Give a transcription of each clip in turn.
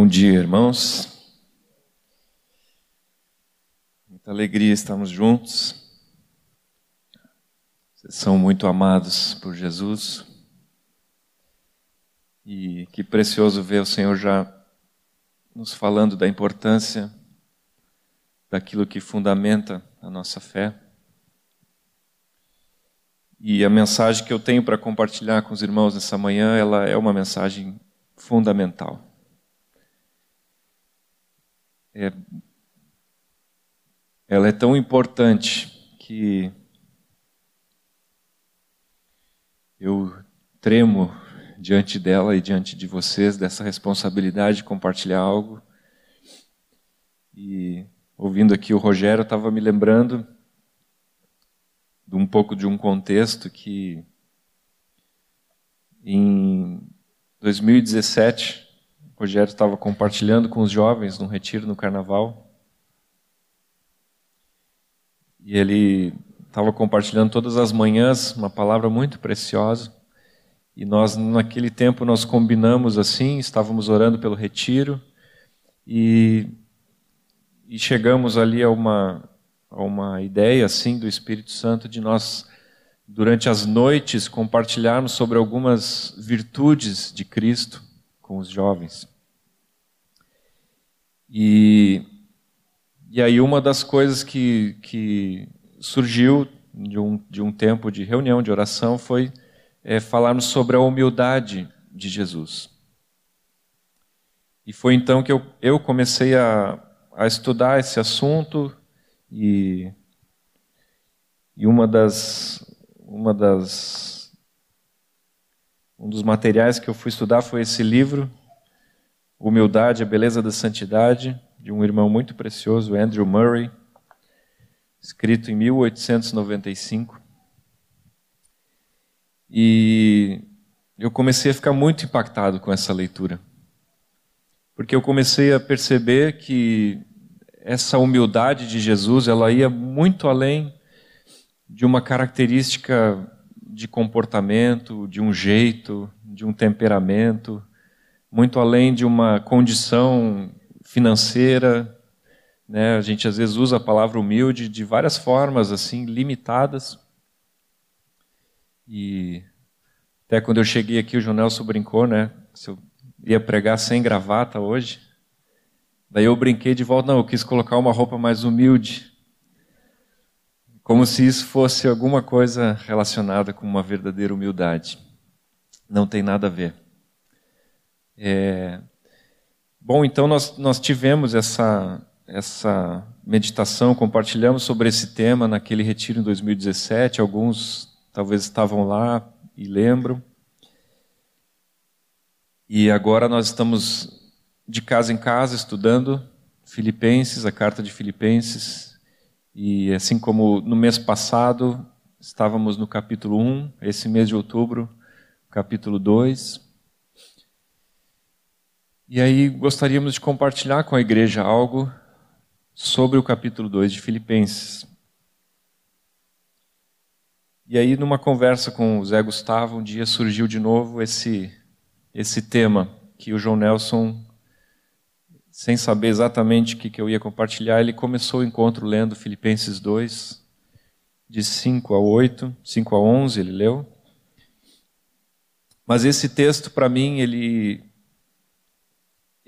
Bom dia, irmãos. Muita alegria estamos juntos. Vocês são muito amados por Jesus. E que precioso ver o Senhor já nos falando da importância daquilo que fundamenta a nossa fé. E a mensagem que eu tenho para compartilhar com os irmãos nessa manhã, ela é uma mensagem fundamental. É, ela é tão importante que eu tremo diante dela e diante de vocês dessa responsabilidade de compartilhar algo. E ouvindo aqui o Rogério, estava me lembrando de um pouco de um contexto que em 2017 o Rogério estava compartilhando com os jovens num retiro no carnaval. E ele estava compartilhando todas as manhãs uma palavra muito preciosa. E nós naquele tempo nós combinamos assim, estávamos orando pelo retiro e, e chegamos ali a uma a uma ideia assim do Espírito Santo de nós durante as noites compartilharmos sobre algumas virtudes de Cristo com os jovens. E, e aí uma das coisas que, que surgiu de um, de um tempo de reunião, de oração, foi é, falarmos sobre a humildade de Jesus. E foi então que eu, eu comecei a, a estudar esse assunto e, e uma das, uma das um dos materiais que eu fui estudar foi esse livro, Humildade, a Beleza da Santidade, de um irmão muito precioso, Andrew Murray, escrito em 1895. E eu comecei a ficar muito impactado com essa leitura. Porque eu comecei a perceber que essa humildade de Jesus, ela ia muito além de uma característica de comportamento, de um jeito, de um temperamento, muito além de uma condição financeira. Né? A gente às vezes usa a palavra humilde de várias formas, assim, limitadas. E até quando eu cheguei aqui, o Jonelson brincou, né? Se eu ia pregar sem gravata hoje. Daí eu brinquei de volta, não, eu quis colocar uma roupa mais humilde. Como se isso fosse alguma coisa relacionada com uma verdadeira humildade. Não tem nada a ver. É... Bom, então nós, nós tivemos essa, essa meditação, compartilhamos sobre esse tema naquele retiro em 2017. Alguns talvez estavam lá e lembram. E agora nós estamos de casa em casa estudando Filipenses, a carta de Filipenses, e assim como no mês passado, estávamos no capítulo 1, esse mês de outubro, capítulo 2. E aí gostaríamos de compartilhar com a igreja algo sobre o capítulo 2 de Filipenses. E aí, numa conversa com o Zé Gustavo, um dia surgiu de novo esse, esse tema que o João Nelson sem saber exatamente o que eu ia compartilhar, ele começou o encontro lendo Filipenses 2, de 5 a 8, 5 a 11 ele leu. Mas esse texto, para mim, ele,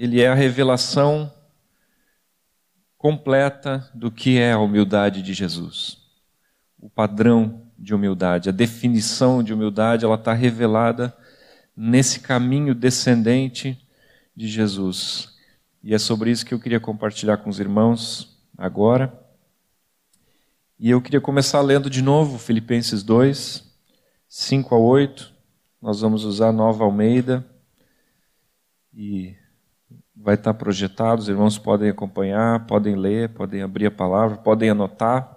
ele é a revelação completa do que é a humildade de Jesus. O padrão de humildade, a definição de humildade, ela está revelada nesse caminho descendente de Jesus. E é sobre isso que eu queria compartilhar com os irmãos agora. E eu queria começar lendo de novo Filipenses 2, 5 a 8. Nós vamos usar nova Almeida. E vai estar projetado, os irmãos podem acompanhar, podem ler, podem abrir a palavra, podem anotar.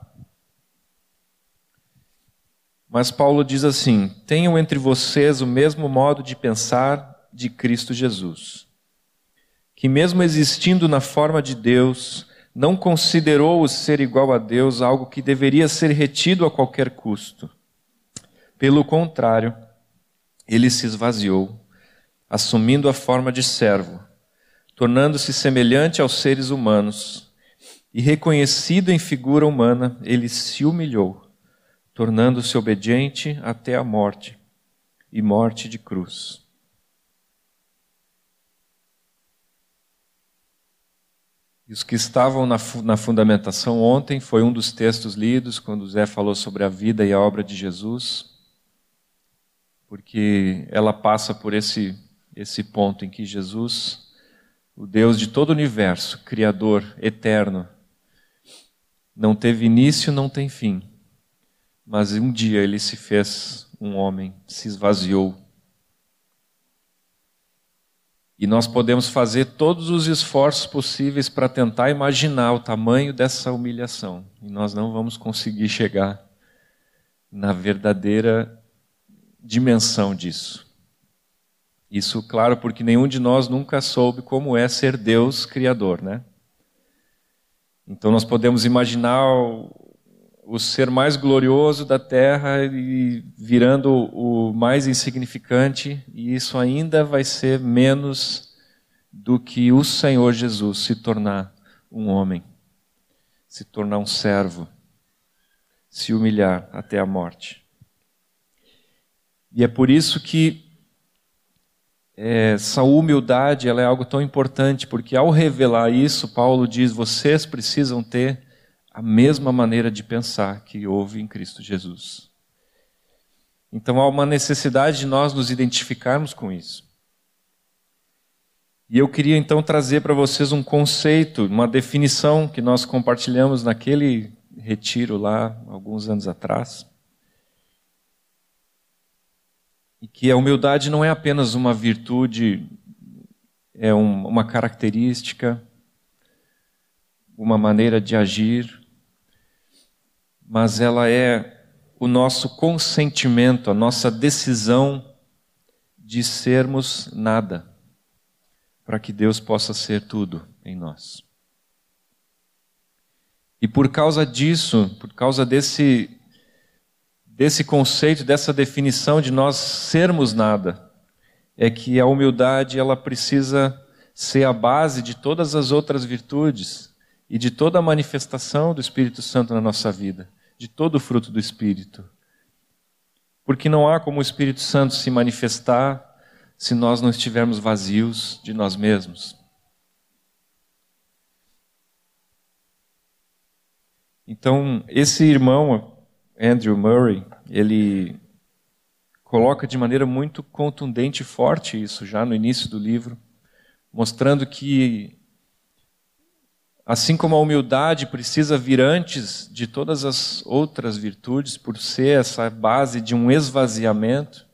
Mas Paulo diz assim: Tenham entre vocês o mesmo modo de pensar de Cristo Jesus que, mesmo existindo na forma de Deus, não considerou o ser igual a Deus algo que deveria ser retido a qualquer custo. Pelo contrário, ele se esvaziou, assumindo a forma de servo, tornando-se semelhante aos seres humanos. E reconhecido em figura humana, ele se humilhou, tornando-se obediente até a morte e morte de cruz. E os que estavam na, na fundamentação ontem, foi um dos textos lidos, quando Zé falou sobre a vida e a obra de Jesus, porque ela passa por esse, esse ponto em que Jesus, o Deus de todo o universo, Criador, eterno, não teve início, não tem fim, mas um dia ele se fez um homem, se esvaziou e nós podemos fazer todos os esforços possíveis para tentar imaginar o tamanho dessa humilhação. E nós não vamos conseguir chegar na verdadeira dimensão disso. Isso, claro, porque nenhum de nós nunca soube como é ser Deus criador, né? Então nós podemos imaginar o ser mais glorioso da terra e virando o mais insignificante, e isso ainda vai ser menos do que o Senhor Jesus se tornar um homem, se tornar um servo, se humilhar até a morte. E é por isso que essa humildade ela é algo tão importante, porque ao revelar isso, Paulo diz: vocês precisam ter a mesma maneira de pensar que houve em Cristo Jesus. Então há uma necessidade de nós nos identificarmos com isso. E eu queria então trazer para vocês um conceito, uma definição que nós compartilhamos naquele retiro lá, alguns anos atrás. E que a humildade não é apenas uma virtude, é um, uma característica, uma maneira de agir, mas ela é o nosso consentimento, a nossa decisão de sermos nada, para que Deus possa ser tudo em nós. E por causa disso, por causa desse desse conceito, dessa definição de nós sermos nada, é que a humildade ela precisa ser a base de todas as outras virtudes e de toda a manifestação do Espírito Santo na nossa vida de todo o fruto do Espírito. Porque não há como o Espírito Santo se manifestar se nós não estivermos vazios de nós mesmos. Então, esse irmão, Andrew Murray, ele coloca de maneira muito contundente e forte isso já no início do livro, mostrando que Assim como a humildade precisa vir antes de todas as outras virtudes, por ser essa base de um esvaziamento,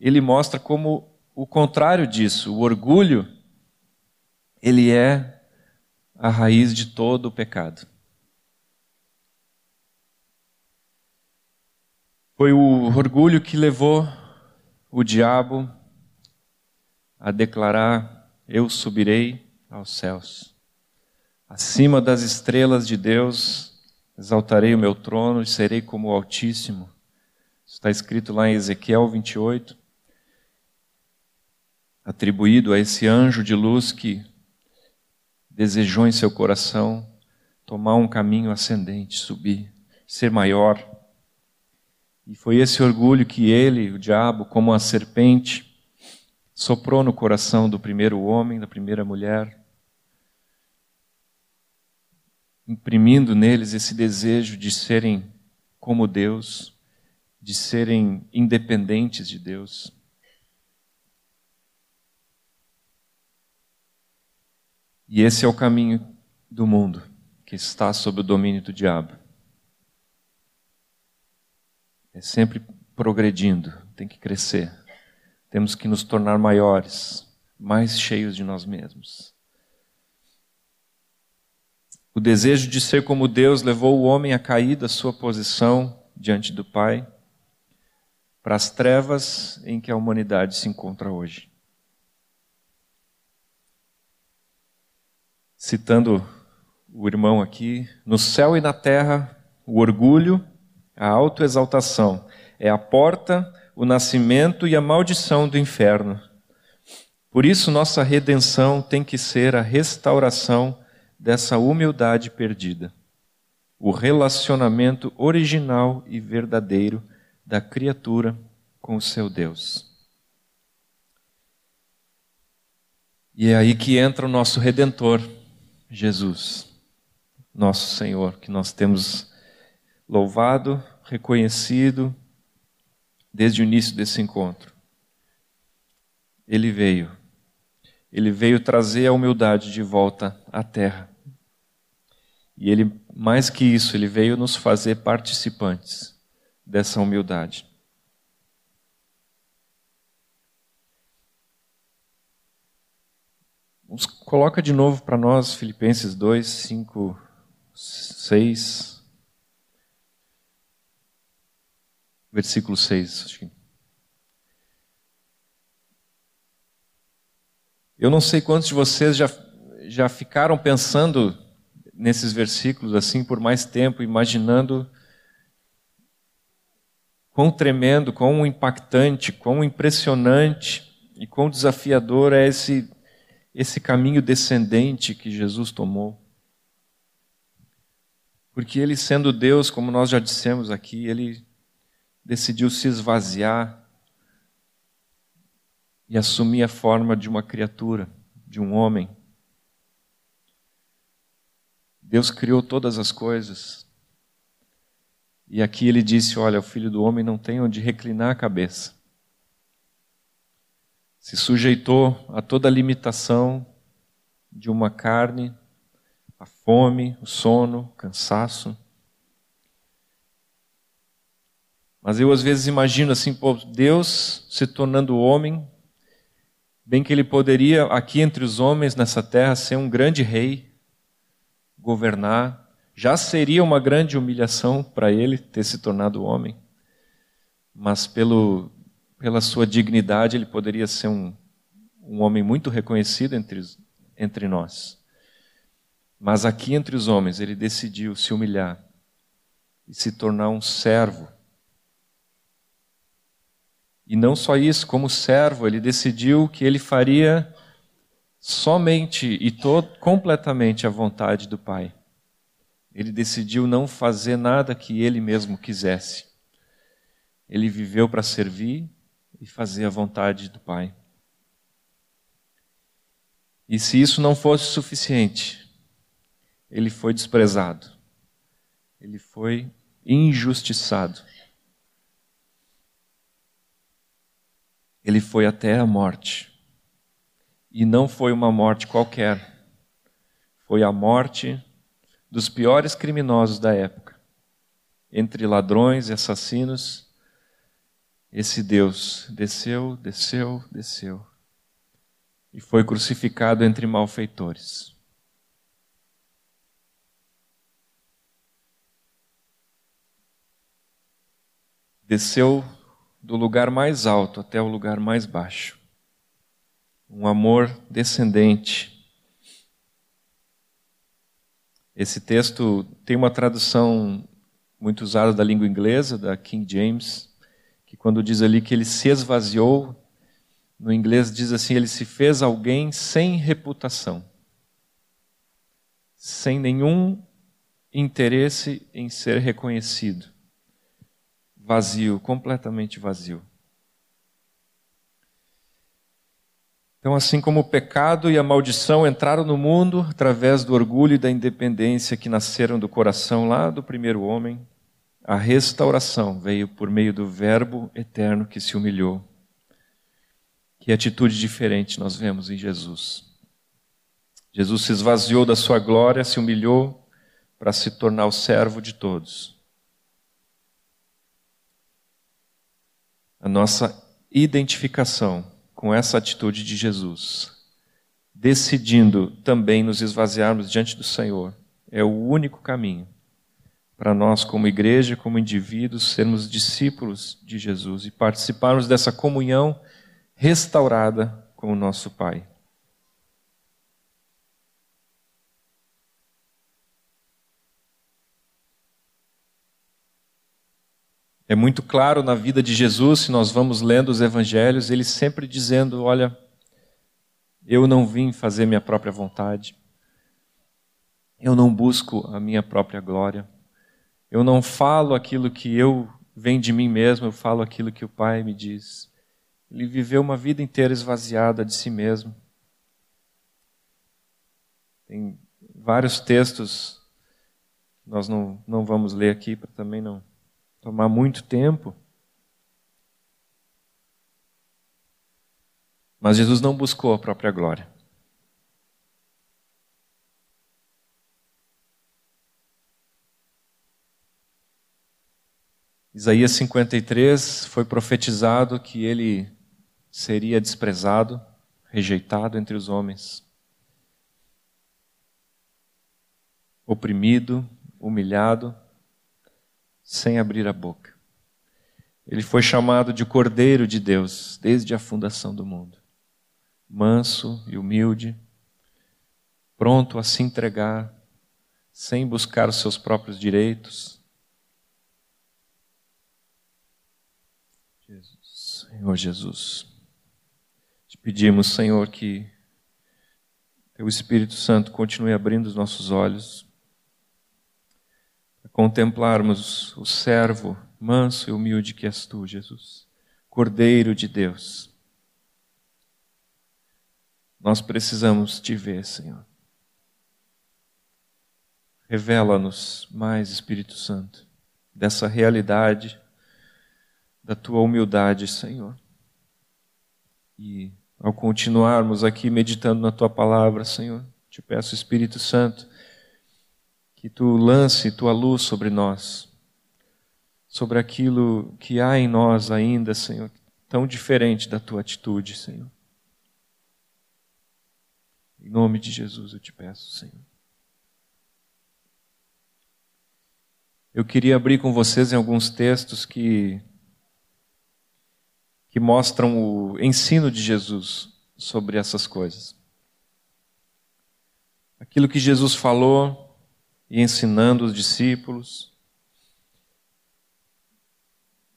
ele mostra como o contrário disso, o orgulho, ele é a raiz de todo o pecado. Foi o orgulho que levou o diabo a declarar: Eu subirei aos céus. Acima das estrelas de Deus, exaltarei o meu trono e serei como o Altíssimo. Está escrito lá em Ezequiel 28, atribuído a esse anjo de luz que desejou em seu coração tomar um caminho ascendente, subir, ser maior. E foi esse orgulho que ele, o diabo, como a serpente, soprou no coração do primeiro homem, da primeira mulher imprimindo neles esse desejo de serem como Deus, de serem independentes de Deus. E esse é o caminho do mundo que está sob o domínio do diabo. É sempre progredindo, tem que crescer. Temos que nos tornar maiores, mais cheios de nós mesmos. O desejo de ser como Deus levou o homem a cair da sua posição diante do Pai para as trevas em que a humanidade se encontra hoje. Citando o irmão aqui, no céu e na terra, o orgulho, a autoexaltação é a porta, o nascimento e a maldição do inferno. Por isso, nossa redenção tem que ser a restauração dessa humildade perdida, o relacionamento original e verdadeiro da criatura com o seu Deus. E é aí que entra o nosso redentor, Jesus, nosso Senhor, que nós temos louvado, reconhecido desde o início desse encontro. Ele veio. Ele veio trazer a humildade de volta à terra. E ele, mais que isso, ele veio nos fazer participantes dessa humildade. Coloca de novo para nós Filipenses 2, 5, 6. Versículo 6. Eu não sei quantos de vocês já, já ficaram pensando nesses versículos assim por mais tempo, imaginando quão tremendo, quão impactante, quão impressionante e quão desafiador é esse esse caminho descendente que Jesus tomou. Porque ele, sendo Deus, como nós já dissemos aqui, ele decidiu se esvaziar e assumir a forma de uma criatura, de um homem. Deus criou todas as coisas. E aqui ele disse: Olha, o filho do homem não tem onde reclinar a cabeça se sujeitou a toda a limitação de uma carne, a fome, o sono, o cansaço. Mas eu às vezes imagino assim, pô, Deus se tornando homem, bem que ele poderia aqui entre os homens nessa terra ser um grande rei, governar, já seria uma grande humilhação para ele ter se tornado homem. Mas pelo pela sua dignidade, ele poderia ser um, um homem muito reconhecido entre, entre nós. Mas aqui entre os homens, ele decidiu se humilhar e se tornar um servo. E não só isso, como servo, ele decidiu que ele faria somente e todo, completamente a vontade do Pai. Ele decidiu não fazer nada que ele mesmo quisesse. Ele viveu para servir, e fazer a vontade do Pai. E se isso não fosse suficiente, ele foi desprezado, ele foi injustiçado, ele foi até a morte. E não foi uma morte qualquer, foi a morte dos piores criminosos da época, entre ladrões e assassinos esse Deus desceu, desceu, desceu e foi crucificado entre malfeitores. Desceu do lugar mais alto até o lugar mais baixo. Um amor descendente. Esse texto tem uma tradução muito usada da língua inglesa, da King James, que quando diz ali que ele se esvaziou, no inglês diz assim: ele se fez alguém sem reputação, sem nenhum interesse em ser reconhecido. Vazio, completamente vazio. Então, assim como o pecado e a maldição entraram no mundo através do orgulho e da independência que nasceram do coração lá do primeiro homem, a restauração veio por meio do Verbo eterno que se humilhou. Que atitude diferente nós vemos em Jesus. Jesus se esvaziou da sua glória, se humilhou para se tornar o servo de todos. A nossa identificação com essa atitude de Jesus, decidindo também nos esvaziarmos diante do Senhor, é o único caminho para nós, como igreja, como indivíduos, sermos discípulos de Jesus e participarmos dessa comunhão restaurada com o nosso Pai. É muito claro na vida de Jesus, se nós vamos lendo os evangelhos, ele sempre dizendo: olha, Eu não vim fazer minha própria vontade. Eu não busco a minha própria glória. Eu não falo aquilo que eu vem de mim mesmo, eu falo aquilo que o Pai me diz. Ele viveu uma vida inteira esvaziada de si mesmo. Tem vários textos, nós não, não vamos ler aqui para também não tomar muito tempo. Mas Jesus não buscou a própria glória. Isaías 53 foi profetizado que ele seria desprezado, rejeitado entre os homens, oprimido, humilhado, sem abrir a boca. Ele foi chamado de Cordeiro de Deus desde a fundação do mundo. Manso e humilde, pronto a se entregar, sem buscar os seus próprios direitos, Senhor Jesus. Te pedimos, Senhor, que Teu Espírito Santo continue abrindo os nossos olhos contemplarmos o servo manso e humilde que és Tu, Jesus, Cordeiro de Deus. Nós precisamos te ver, Senhor. Revela-nos mais, Espírito Santo, dessa realidade da tua humildade, Senhor. E ao continuarmos aqui meditando na tua palavra, Senhor, te peço, Espírito Santo, que tu lance tua luz sobre nós, sobre aquilo que há em nós ainda, Senhor, tão diferente da tua atitude, Senhor. Em nome de Jesus eu te peço, Senhor. Eu queria abrir com vocês em alguns textos que que mostram o ensino de Jesus sobre essas coisas. Aquilo que Jesus falou e ensinando os discípulos.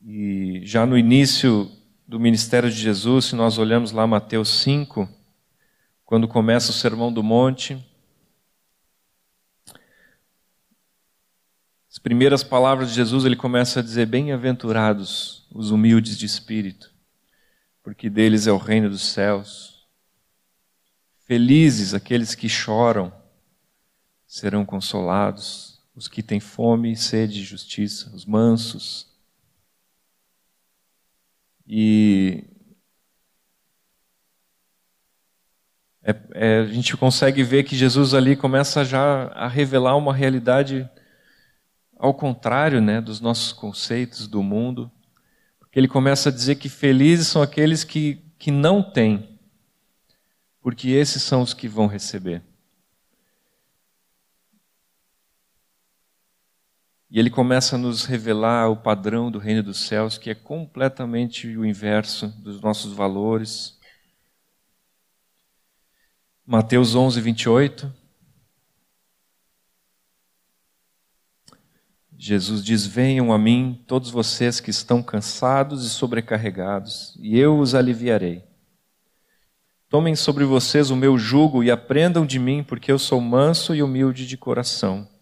E já no início do ministério de Jesus, se nós olhamos lá Mateus 5, quando começa o Sermão do Monte, as primeiras palavras de Jesus, ele começa a dizer: Bem-aventurados os humildes de espírito, porque deles é o reino dos céus. Felizes aqueles que choram, serão consolados, os que têm fome e sede de justiça, os mansos. E é, é, a gente consegue ver que Jesus ali começa já a revelar uma realidade ao contrário né, dos nossos conceitos do mundo ele começa a dizer que felizes são aqueles que, que não têm, porque esses são os que vão receber. E ele começa a nos revelar o padrão do reino dos céus, que é completamente o inverso dos nossos valores. Mateus 11, 28. Jesus diz: Venham a mim, todos vocês que estão cansados e sobrecarregados, e eu os aliviarei. Tomem sobre vocês o meu jugo e aprendam de mim, porque eu sou manso e humilde de coração.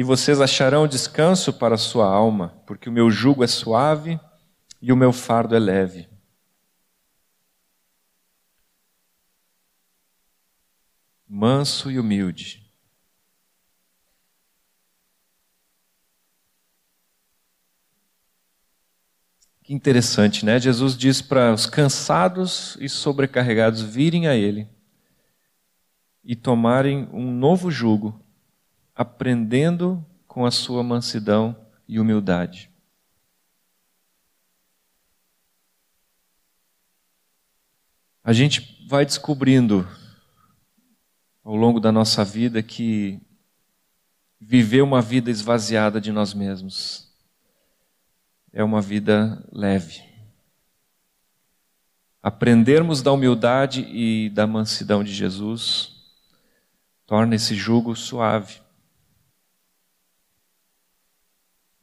E vocês acharão descanso para a sua alma, porque o meu jugo é suave e o meu fardo é leve. Manso e humilde. Que interessante, né? Jesus diz para os cansados e sobrecarregados virem a Ele e tomarem um novo jugo, aprendendo com a sua mansidão e humildade. A gente vai descobrindo ao longo da nossa vida que viver uma vida esvaziada de nós mesmos é uma vida leve. Aprendermos da humildade e da mansidão de Jesus torna esse jugo suave.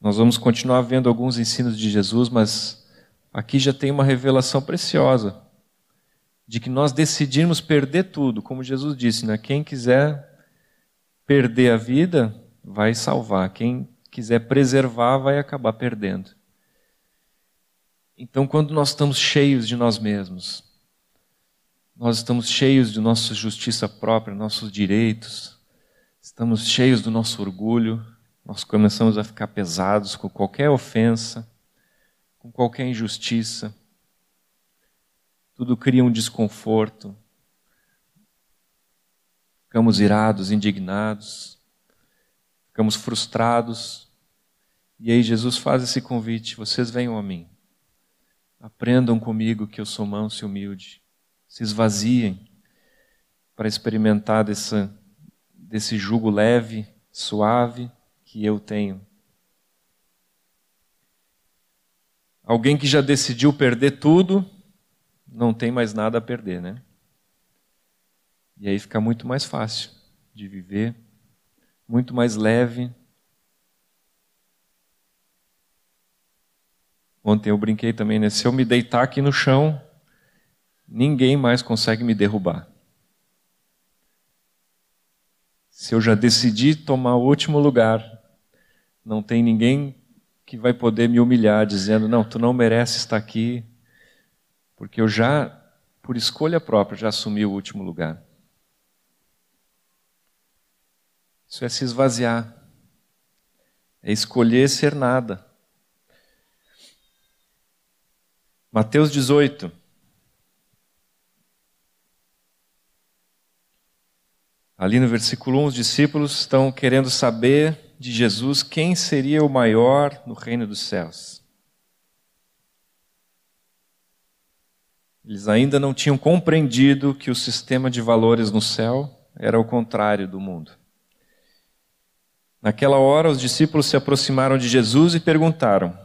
Nós vamos continuar vendo alguns ensinos de Jesus, mas aqui já tem uma revelação preciosa. de que nós decidimos perder tudo, como Jesus disse, né? Quem quiser perder a vida, vai salvar. Quem quiser preservar, vai acabar perdendo. Então, quando nós estamos cheios de nós mesmos, nós estamos cheios de nossa justiça própria, nossos direitos, estamos cheios do nosso orgulho, nós começamos a ficar pesados com qualquer ofensa, com qualquer injustiça. Tudo cria um desconforto. Ficamos irados, indignados, ficamos frustrados. E aí Jesus faz esse convite: vocês venham a mim. Aprendam comigo que eu sou manso e humilde. Se esvaziem para experimentar desse jugo leve, suave que eu tenho. Alguém que já decidiu perder tudo, não tem mais nada a perder, né? E aí fica muito mais fácil de viver, muito mais leve, Ontem eu brinquei também, né? Se eu me deitar aqui no chão, ninguém mais consegue me derrubar. Se eu já decidi tomar o último lugar, não tem ninguém que vai poder me humilhar dizendo: "Não, tu não merece estar aqui", porque eu já por escolha própria já assumi o último lugar. Isso é se esvaziar. É escolher ser nada. Mateus 18. Ali no versículo 1, os discípulos estão querendo saber de Jesus quem seria o maior no reino dos céus. Eles ainda não tinham compreendido que o sistema de valores no céu era o contrário do mundo. Naquela hora, os discípulos se aproximaram de Jesus e perguntaram: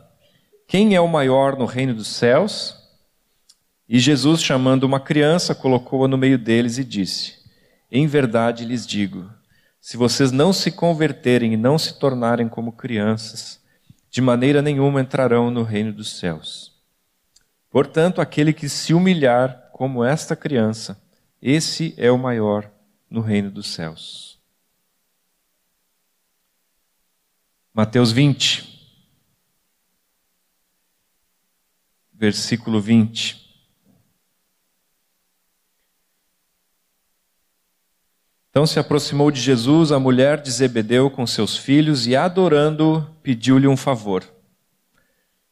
quem é o maior no reino dos céus? E Jesus, chamando uma criança, colocou-a no meio deles e disse: Em verdade lhes digo, se vocês não se converterem e não se tornarem como crianças, de maneira nenhuma entrarão no reino dos céus. Portanto, aquele que se humilhar como esta criança, esse é o maior no reino dos céus. Mateus 20. versículo 20. Então se aproximou de Jesus a mulher de Zebedeu com seus filhos e, adorando, pediu-lhe um favor.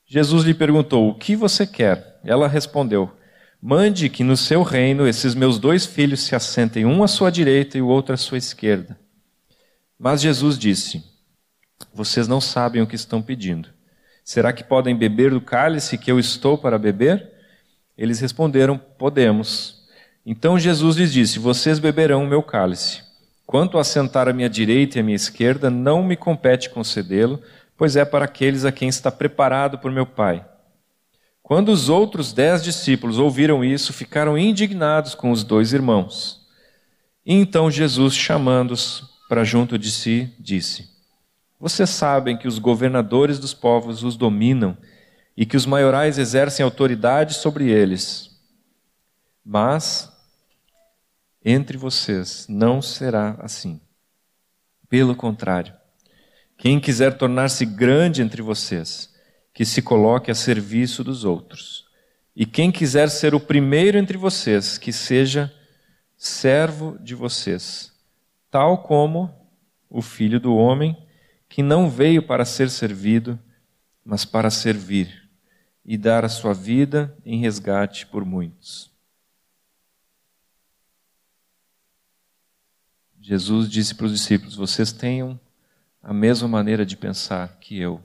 Jesus lhe perguntou: O que você quer? Ela respondeu: Mande que no seu reino esses meus dois filhos se assentem, um à sua direita e o outro à sua esquerda. Mas Jesus disse: Vocês não sabem o que estão pedindo. Será que podem beber do cálice que eu estou para beber? Eles responderam: Podemos. Então Jesus lhes disse: Vocês beberão o meu cálice. Quanto a sentar à minha direita e à minha esquerda, não me compete concedê-lo, pois é para aqueles a quem está preparado por meu Pai. Quando os outros dez discípulos ouviram isso, ficaram indignados com os dois irmãos. E então Jesus, chamando-os para junto de si, disse: vocês sabem que os governadores dos povos os dominam e que os maiorais exercem autoridade sobre eles. Mas entre vocês não será assim. Pelo contrário, quem quiser tornar-se grande entre vocês, que se coloque a serviço dos outros. E quem quiser ser o primeiro entre vocês, que seja servo de vocês, tal como o filho do homem que não veio para ser servido, mas para servir e dar a sua vida em resgate por muitos. Jesus disse para os discípulos: Vocês tenham a mesma maneira de pensar que eu,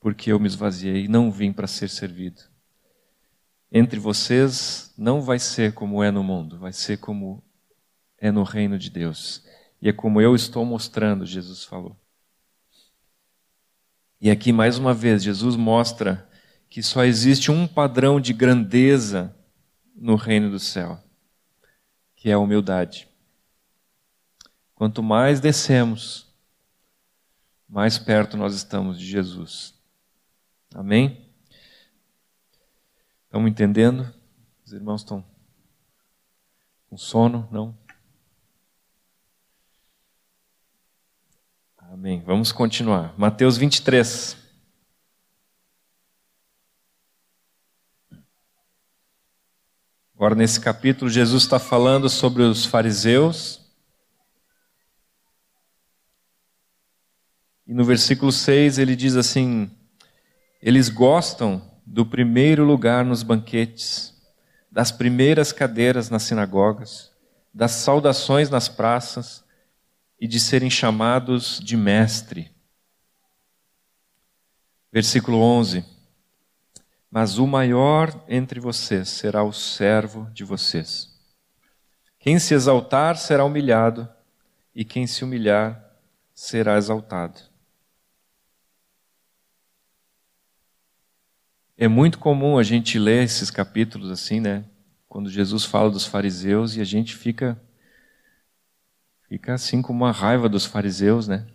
porque eu me esvaziei e não vim para ser servido. Entre vocês não vai ser como é no mundo, vai ser como é no reino de Deus. E é como eu estou mostrando, Jesus falou. E aqui, mais uma vez, Jesus mostra que só existe um padrão de grandeza no reino do céu, que é a humildade. Quanto mais descemos, mais perto nós estamos de Jesus. Amém? Estamos entendendo? Os irmãos estão Com sono? Não? Amém. Vamos continuar. Mateus 23. Agora, nesse capítulo, Jesus está falando sobre os fariseus. E no versículo 6 ele diz assim: Eles gostam do primeiro lugar nos banquetes, das primeiras cadeiras nas sinagogas, das saudações nas praças e de serem chamados de mestre. Versículo 11: Mas o maior entre vocês será o servo de vocês. Quem se exaltar será humilhado, e quem se humilhar será exaltado. É muito comum a gente ler esses capítulos assim, né? Quando Jesus fala dos fariseus e a gente fica fica assim com uma raiva dos fariseus, né?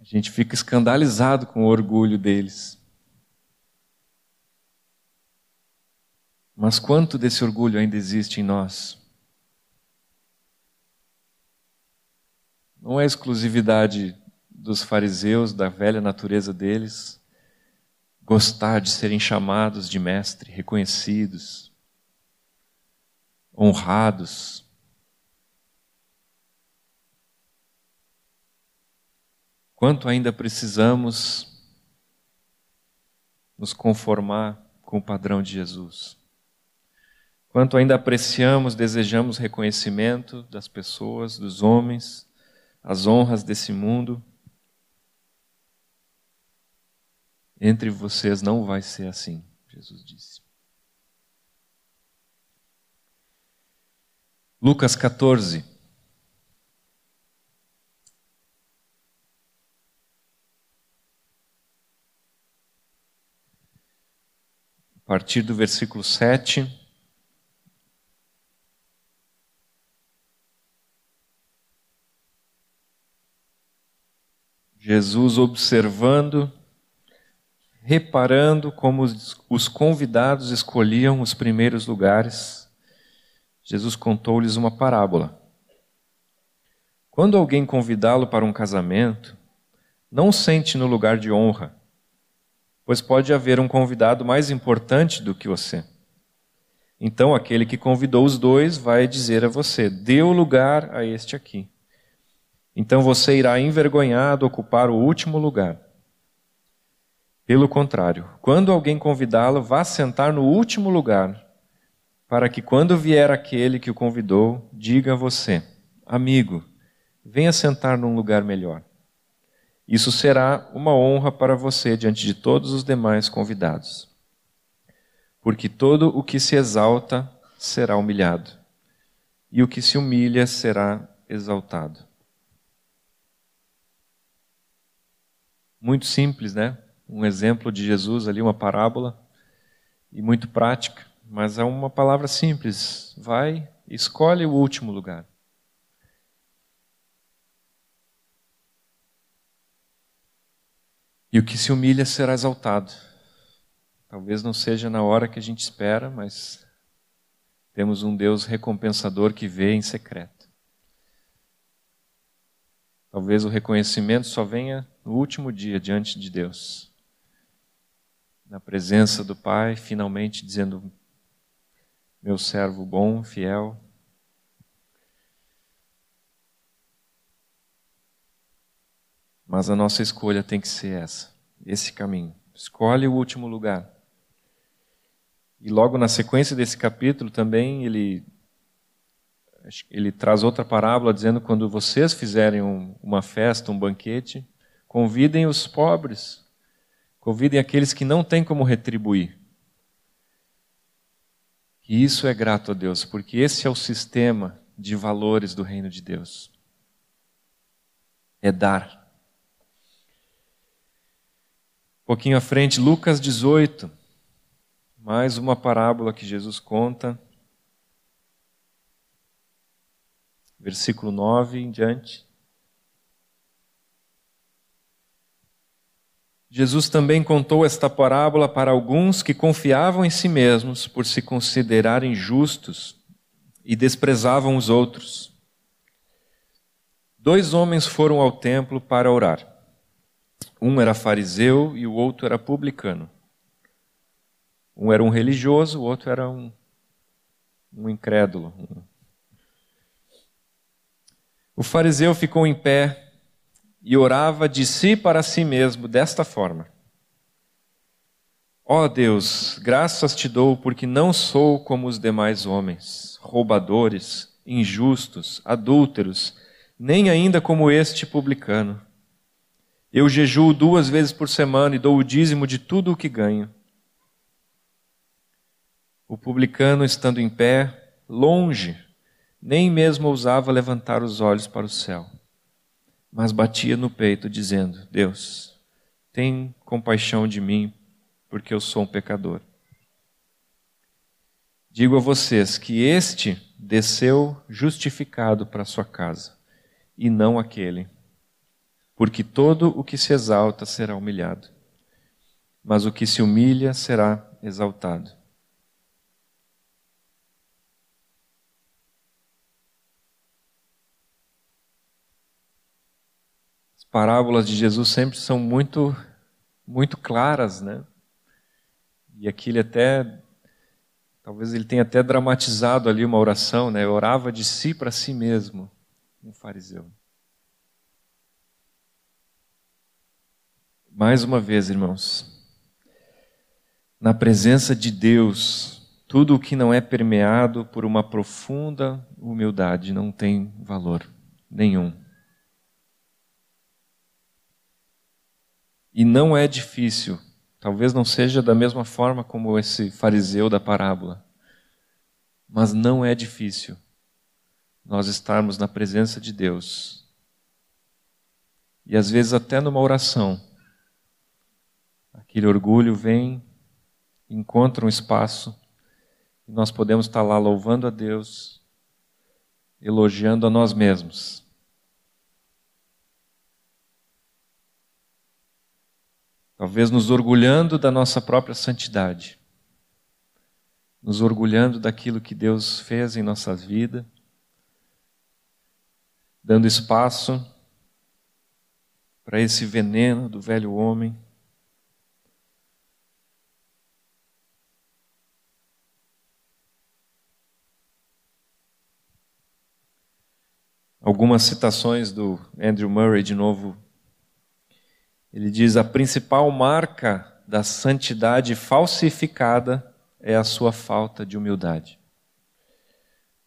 A gente fica escandalizado com o orgulho deles. Mas quanto desse orgulho ainda existe em nós? Não é exclusividade dos fariseus, da velha natureza deles, gostar de serem chamados de mestre, reconhecidos, honrados. Quanto ainda precisamos nos conformar com o padrão de Jesus? Quanto ainda apreciamos, desejamos reconhecimento das pessoas, dos homens, as honras desse mundo? Entre vocês não vai ser assim, Jesus disse. Lucas 14. a partir do versículo 7. Jesus observando, reparando como os convidados escolhiam os primeiros lugares, Jesus contou-lhes uma parábola. Quando alguém convidá-lo para um casamento, não sente no lugar de honra pois pode haver um convidado mais importante do que você. Então aquele que convidou os dois vai dizer a você: o lugar a este aqui. Então você irá envergonhado ocupar o último lugar. Pelo contrário, quando alguém convidá-lo, vá sentar no último lugar, para que quando vier aquele que o convidou, diga a você: Amigo, venha sentar num lugar melhor. Isso será uma honra para você diante de todos os demais convidados. Porque todo o que se exalta será humilhado, e o que se humilha será exaltado. Muito simples, né? Um exemplo de Jesus ali, uma parábola, e muito prática, mas é uma palavra simples. Vai, escolhe o último lugar. E o que se humilha será exaltado. Talvez não seja na hora que a gente espera, mas temos um Deus recompensador que vê em secreto. Talvez o reconhecimento só venha no último dia diante de Deus. Na presença do Pai, finalmente dizendo: Meu servo bom, fiel, Mas a nossa escolha tem que ser essa, esse caminho. Escolhe o último lugar. E logo na sequência desse capítulo também ele ele traz outra parábola dizendo quando vocês fizerem um, uma festa, um banquete, convidem os pobres, convidem aqueles que não têm como retribuir. E isso é grato a Deus, porque esse é o sistema de valores do reino de Deus. É dar. Um pouquinho à frente, Lucas 18, mais uma parábola que Jesus conta, versículo 9 em diante. Jesus também contou esta parábola para alguns que confiavam em si mesmos por se considerarem justos e desprezavam os outros. Dois homens foram ao templo para orar. Um era fariseu e o outro era publicano. Um era um religioso, o outro era um, um incrédulo. O fariseu ficou em pé e orava de si para si mesmo desta forma: Ó oh Deus, graças te dou porque não sou como os demais homens, roubadores, injustos, adúlteros, nem ainda como este publicano. Eu jejuo duas vezes por semana e dou o dízimo de tudo o que ganho. O publicano, estando em pé, longe, nem mesmo ousava levantar os olhos para o céu, mas batia no peito, dizendo: Deus, tem compaixão de mim, porque eu sou um pecador. Digo a vocês que este desceu justificado para sua casa, e não aquele porque todo o que se exalta será humilhado, mas o que se humilha será exaltado. Parábolas de Jesus sempre são muito, muito claras, né? E aqui ele até, talvez ele tenha até dramatizado ali uma oração, né? orava de si para si mesmo, um fariseu. Mais uma vez, irmãos, na presença de Deus, tudo o que não é permeado por uma profunda humildade não tem valor nenhum. E não é difícil, talvez não seja da mesma forma como esse fariseu da parábola, mas não é difícil nós estarmos na presença de Deus. E às vezes até numa oração, Aquele orgulho vem, encontra um espaço e nós podemos estar lá louvando a Deus, elogiando a nós mesmos. Talvez nos orgulhando da nossa própria santidade, nos orgulhando daquilo que Deus fez em nossa vida, dando espaço para esse veneno do velho homem. Algumas citações do Andrew Murray de novo. Ele diz: a principal marca da santidade falsificada é a sua falta de humildade.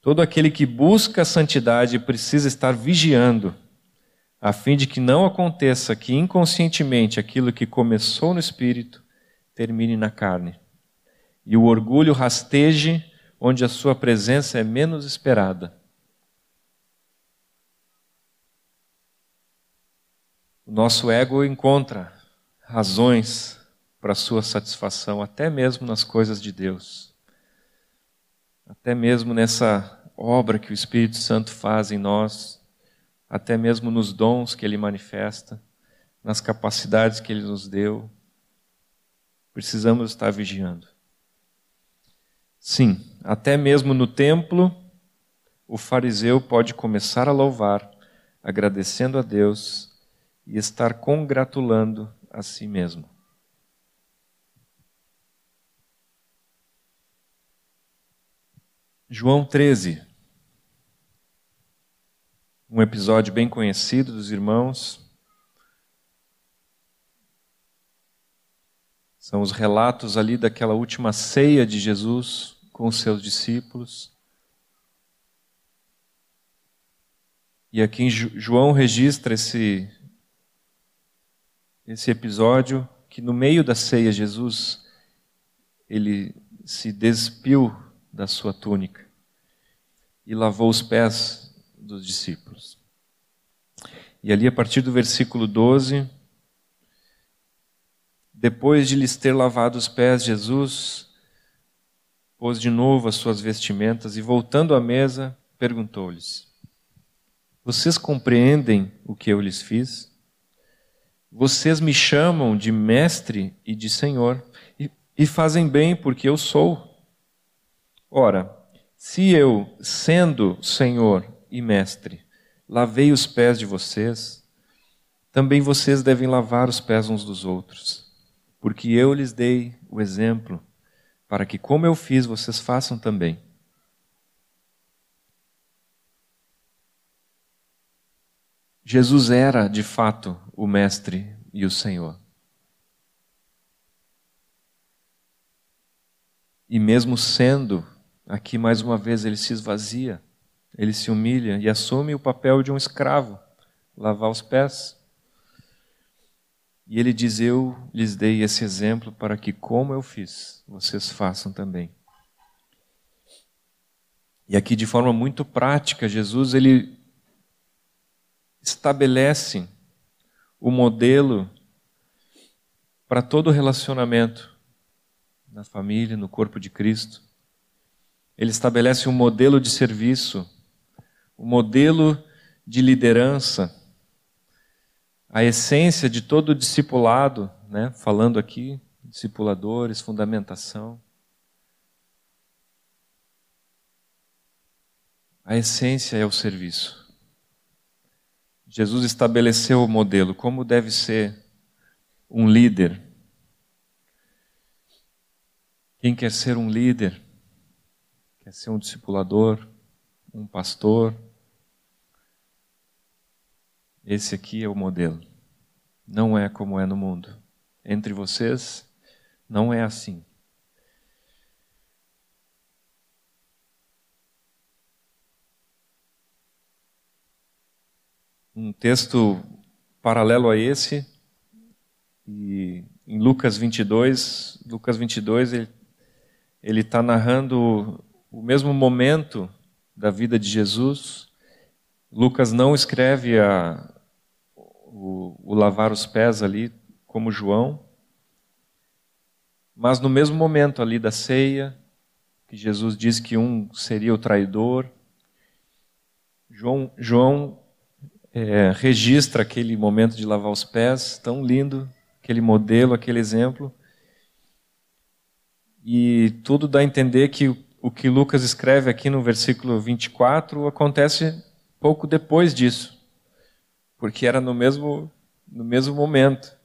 Todo aquele que busca a santidade precisa estar vigiando, a fim de que não aconteça que inconscientemente aquilo que começou no espírito termine na carne, e o orgulho rasteje onde a sua presença é menos esperada O nosso ego encontra razões para sua satisfação, até mesmo nas coisas de Deus. Até mesmo nessa obra que o Espírito Santo faz em nós, até mesmo nos dons que ele manifesta, nas capacidades que ele nos deu. Precisamos estar vigiando. Sim, até mesmo no templo, o fariseu pode começar a louvar, agradecendo a Deus e estar congratulando a si mesmo. João 13. Um episódio bem conhecido dos irmãos. São os relatos ali daquela última ceia de Jesus com os seus discípulos. E aqui João registra esse esse episódio que no meio da ceia Jesus ele se despiu da sua túnica e lavou os pés dos discípulos. E ali a partir do versículo 12, depois de lhes ter lavado os pés, Jesus pôs de novo as suas vestimentas e voltando à mesa, perguntou-lhes: Vocês compreendem o que eu lhes fiz? Vocês me chamam de mestre e de senhor, e, e fazem bem, porque eu sou. Ora, se eu, sendo senhor e mestre, lavei os pés de vocês, também vocês devem lavar os pés uns dos outros, porque eu lhes dei o exemplo, para que, como eu fiz, vocês façam também. Jesus era, de fato, o Mestre e o Senhor. E mesmo sendo, aqui mais uma vez ele se esvazia, ele se humilha e assume o papel de um escravo, lavar os pés. E ele diz: Eu lhes dei esse exemplo para que, como eu fiz, vocês façam também. E aqui, de forma muito prática, Jesus ele estabelece o modelo para todo relacionamento na família, no corpo de Cristo. Ele estabelece um modelo de serviço, um modelo de liderança, a essência de todo discipulado, né? falando aqui, discipuladores, fundamentação. A essência é o serviço. Jesus estabeleceu o modelo, como deve ser um líder. Quem quer ser um líder, quer ser um discipulador, um pastor, esse aqui é o modelo. Não é como é no mundo. Entre vocês, não é assim. Um texto paralelo a esse, e em Lucas 22, Lucas 22 ele está narrando o mesmo momento da vida de Jesus. Lucas não escreve a, o, o lavar os pés ali como João, mas no mesmo momento ali da ceia, que Jesus diz que um seria o traidor, João, João é, registra aquele momento de lavar os pés, tão lindo, aquele modelo, aquele exemplo. E tudo dá a entender que o que Lucas escreve aqui no versículo 24 acontece pouco depois disso, porque era no mesmo, no mesmo momento.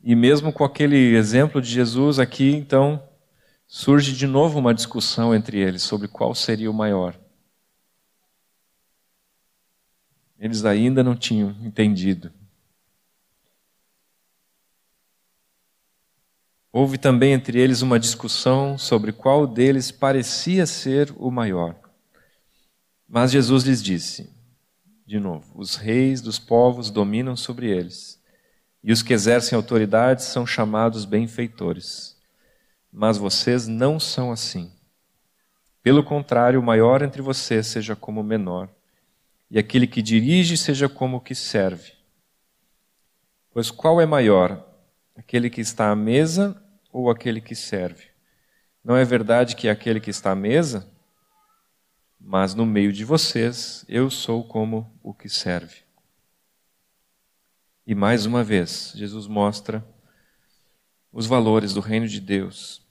E mesmo com aquele exemplo de Jesus aqui, então, surge de novo uma discussão entre eles sobre qual seria o maior. Eles ainda não tinham entendido. Houve também entre eles uma discussão sobre qual deles parecia ser o maior. Mas Jesus lhes disse, de novo: os reis dos povos dominam sobre eles, e os que exercem autoridade são chamados benfeitores. Mas vocês não são assim. Pelo contrário, o maior entre vocês seja como o menor e aquele que dirige seja como o que serve. Pois qual é maior, aquele que está à mesa ou aquele que serve? Não é verdade que aquele que está à mesa? Mas no meio de vocês eu sou como o que serve. E mais uma vez, Jesus mostra os valores do reino de Deus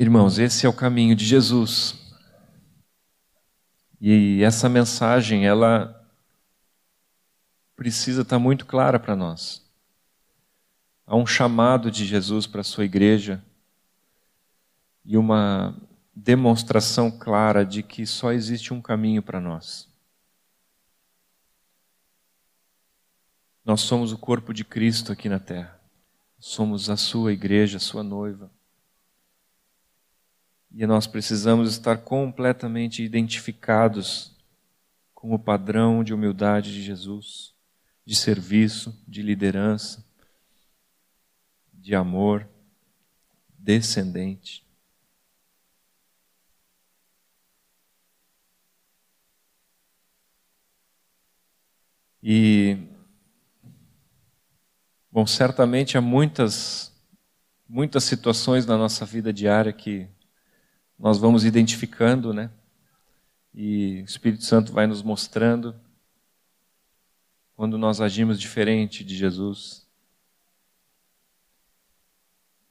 Irmãos, esse é o caminho de Jesus. E essa mensagem, ela precisa estar muito clara para nós. Há um chamado de Jesus para a sua igreja e uma demonstração clara de que só existe um caminho para nós. Nós somos o corpo de Cristo aqui na terra. Somos a sua igreja, a sua noiva. E nós precisamos estar completamente identificados com o padrão de humildade de Jesus, de serviço, de liderança, de amor descendente. E, bom, certamente há muitas, muitas situações na nossa vida diária que nós vamos identificando, né? E o Espírito Santo vai nos mostrando quando nós agimos diferente de Jesus.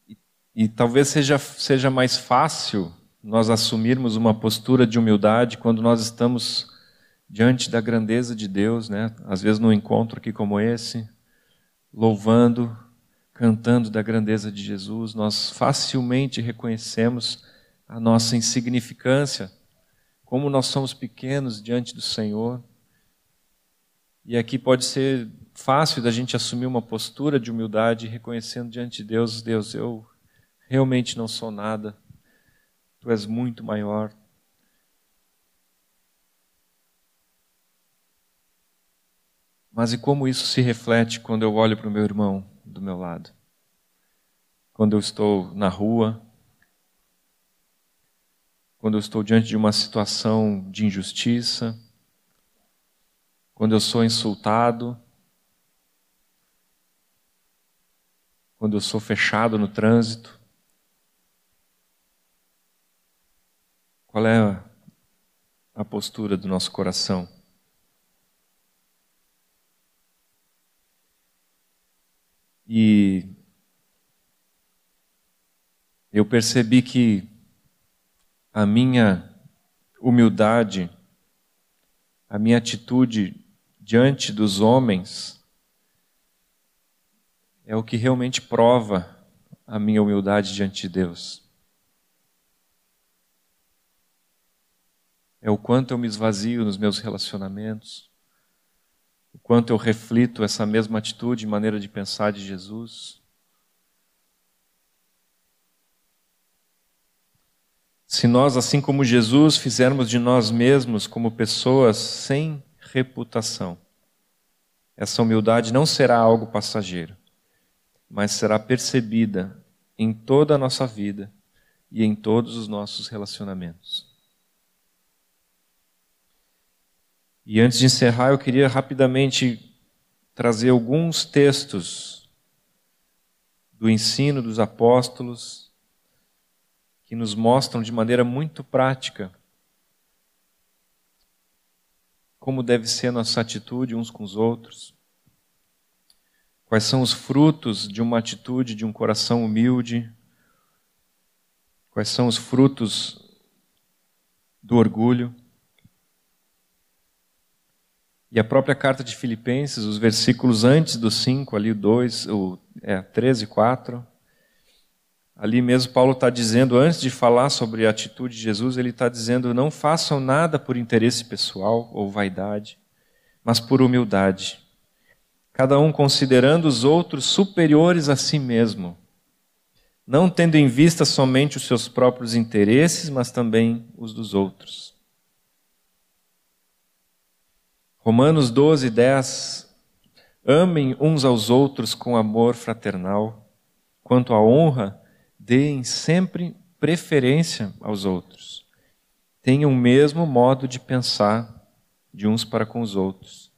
E, e talvez seja, seja mais fácil nós assumirmos uma postura de humildade quando nós estamos diante da grandeza de Deus, né? Às vezes num encontro aqui como esse, louvando, cantando da grandeza de Jesus, nós facilmente reconhecemos a nossa insignificância, como nós somos pequenos diante do Senhor. E aqui pode ser fácil da gente assumir uma postura de humildade, reconhecendo diante de Deus: Deus, eu realmente não sou nada, Tu és muito maior. Mas e como isso se reflete quando eu olho para o meu irmão do meu lado? Quando eu estou na rua, quando eu estou diante de uma situação de injustiça, quando eu sou insultado, quando eu sou fechado no trânsito? Qual é a postura do nosso coração? E eu percebi que a minha humildade, a minha atitude diante dos homens é o que realmente prova a minha humildade diante de Deus. É o quanto eu me esvazio nos meus relacionamentos, o quanto eu reflito essa mesma atitude, maneira de pensar de Jesus. Se nós, assim como Jesus, fizermos de nós mesmos como pessoas sem reputação. Essa humildade não será algo passageiro, mas será percebida em toda a nossa vida e em todos os nossos relacionamentos. E antes de encerrar, eu queria rapidamente trazer alguns textos do ensino dos apóstolos que nos mostram de maneira muito prática como deve ser nossa atitude uns com os outros, quais são os frutos de uma atitude de um coração humilde, quais são os frutos do orgulho. E a própria carta de Filipenses, os versículos antes do 5, ali o 2, o é, 13 e 4, Ali mesmo Paulo está dizendo, antes de falar sobre a atitude de Jesus, ele está dizendo: não façam nada por interesse pessoal ou vaidade, mas por humildade. Cada um considerando os outros superiores a si mesmo, não tendo em vista somente os seus próprios interesses, mas também os dos outros. Romanos 12, 10. Amem uns aos outros com amor fraternal. Quanto à honra, deem sempre preferência aos outros. Tenham o mesmo modo de pensar de uns para com os outros.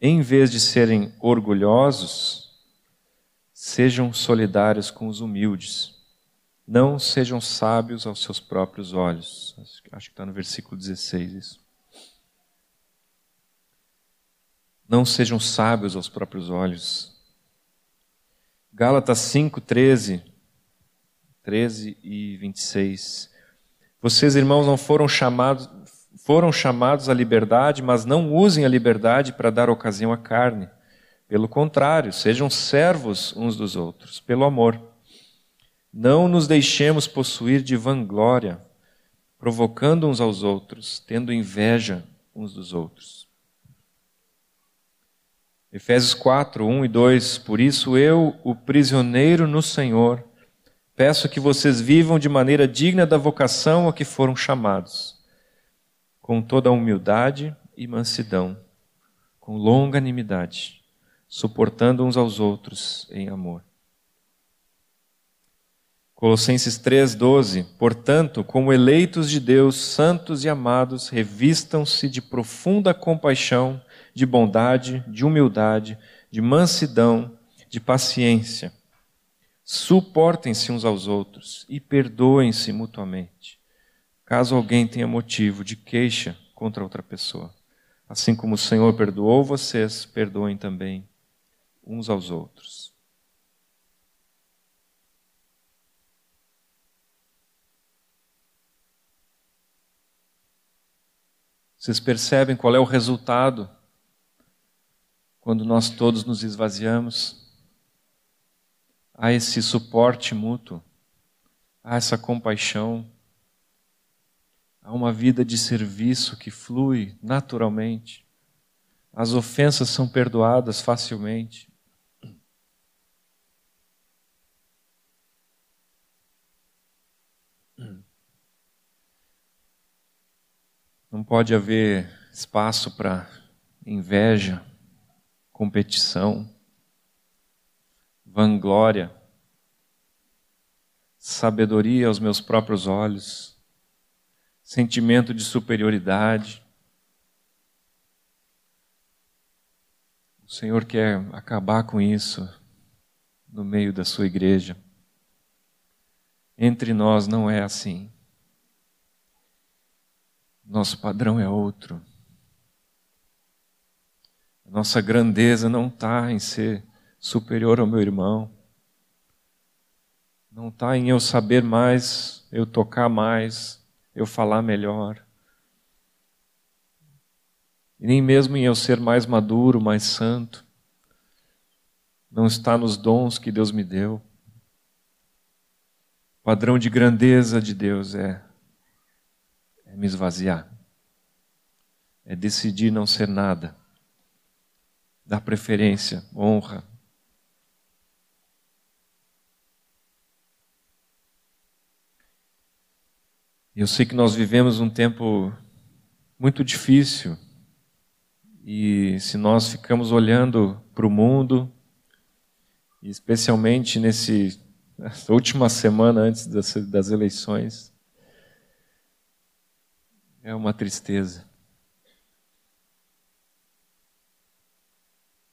Em vez de serem orgulhosos, sejam solidários com os humildes. Não sejam sábios aos seus próprios olhos. Acho que está no versículo 16 isso. Não sejam sábios aos próprios olhos. Gálatas 5,13 13 e 26. Vocês, irmãos, não foram chamados, foram chamados à liberdade, mas não usem a liberdade para dar ocasião à carne. Pelo contrário, sejam servos uns dos outros, pelo amor. Não nos deixemos possuir de vanglória, provocando uns aos outros, tendo inveja uns dos outros. Efésios 4, 1 e 2: Por isso eu, o prisioneiro no Senhor, Peço que vocês vivam de maneira digna da vocação a que foram chamados, com toda a humildade e mansidão, com longanimidade, suportando uns aos outros em amor. Colossenses 3,12: Portanto, como eleitos de Deus, santos e amados, revistam-se de profunda compaixão, de bondade, de humildade, de mansidão, de paciência Suportem-se uns aos outros e perdoem-se mutuamente. Caso alguém tenha motivo de queixa contra outra pessoa. Assim como o Senhor perdoou vocês, perdoem também uns aos outros. Vocês percebem qual é o resultado quando nós todos nos esvaziamos? Há esse suporte mútuo, há essa compaixão, há uma vida de serviço que flui naturalmente. As ofensas são perdoadas facilmente. Não pode haver espaço para inveja, competição, vanglória, sabedoria aos meus próprios olhos, sentimento de superioridade. O Senhor quer acabar com isso no meio da sua igreja. Entre nós não é assim. Nosso padrão é outro. Nossa grandeza não está em ser superior ao meu irmão. Não está em eu saber mais, eu tocar mais, eu falar melhor. E nem mesmo em eu ser mais maduro, mais santo. Não está nos dons que Deus me deu. O padrão de grandeza de Deus é é me esvaziar, é decidir não ser nada, dar preferência, honra. Eu sei que nós vivemos um tempo muito difícil e se nós ficamos olhando para o mundo, especialmente nesse nessa última semana antes das, das eleições, é uma tristeza.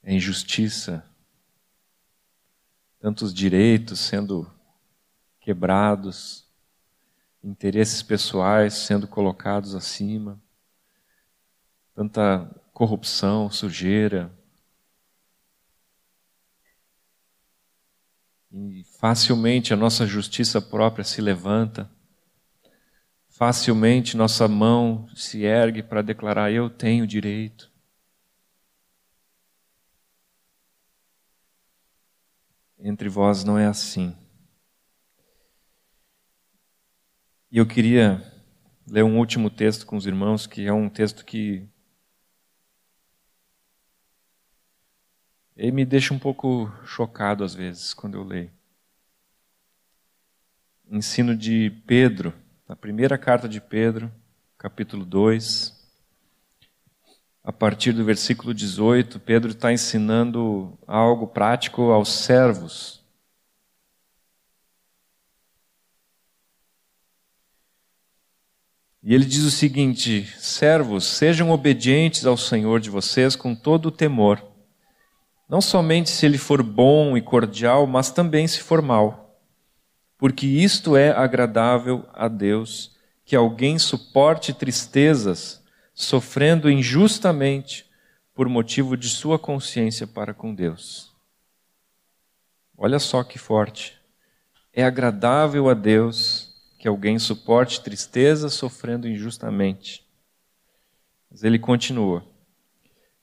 É injustiça. Tantos direitos sendo quebrados, interesses pessoais sendo colocados acima, tanta corrupção, sujeira. E facilmente a nossa justiça própria se levanta Facilmente nossa mão se ergue para declarar: Eu tenho direito. Entre vós não é assim. E eu queria ler um último texto com os irmãos, que é um texto que ele me deixa um pouco chocado às vezes quando eu leio. Ensino de Pedro na primeira carta de Pedro, capítulo 2, a partir do versículo 18, Pedro está ensinando algo prático aos servos. E ele diz o seguinte: Servos, sejam obedientes ao Senhor de vocês com todo o temor, não somente se ele for bom e cordial, mas também se for mal porque isto é agradável a Deus, que alguém suporte tristezas, sofrendo injustamente por motivo de sua consciência para com Deus. Olha só que forte. É agradável a Deus que alguém suporte tristeza sofrendo injustamente. Mas ele continua: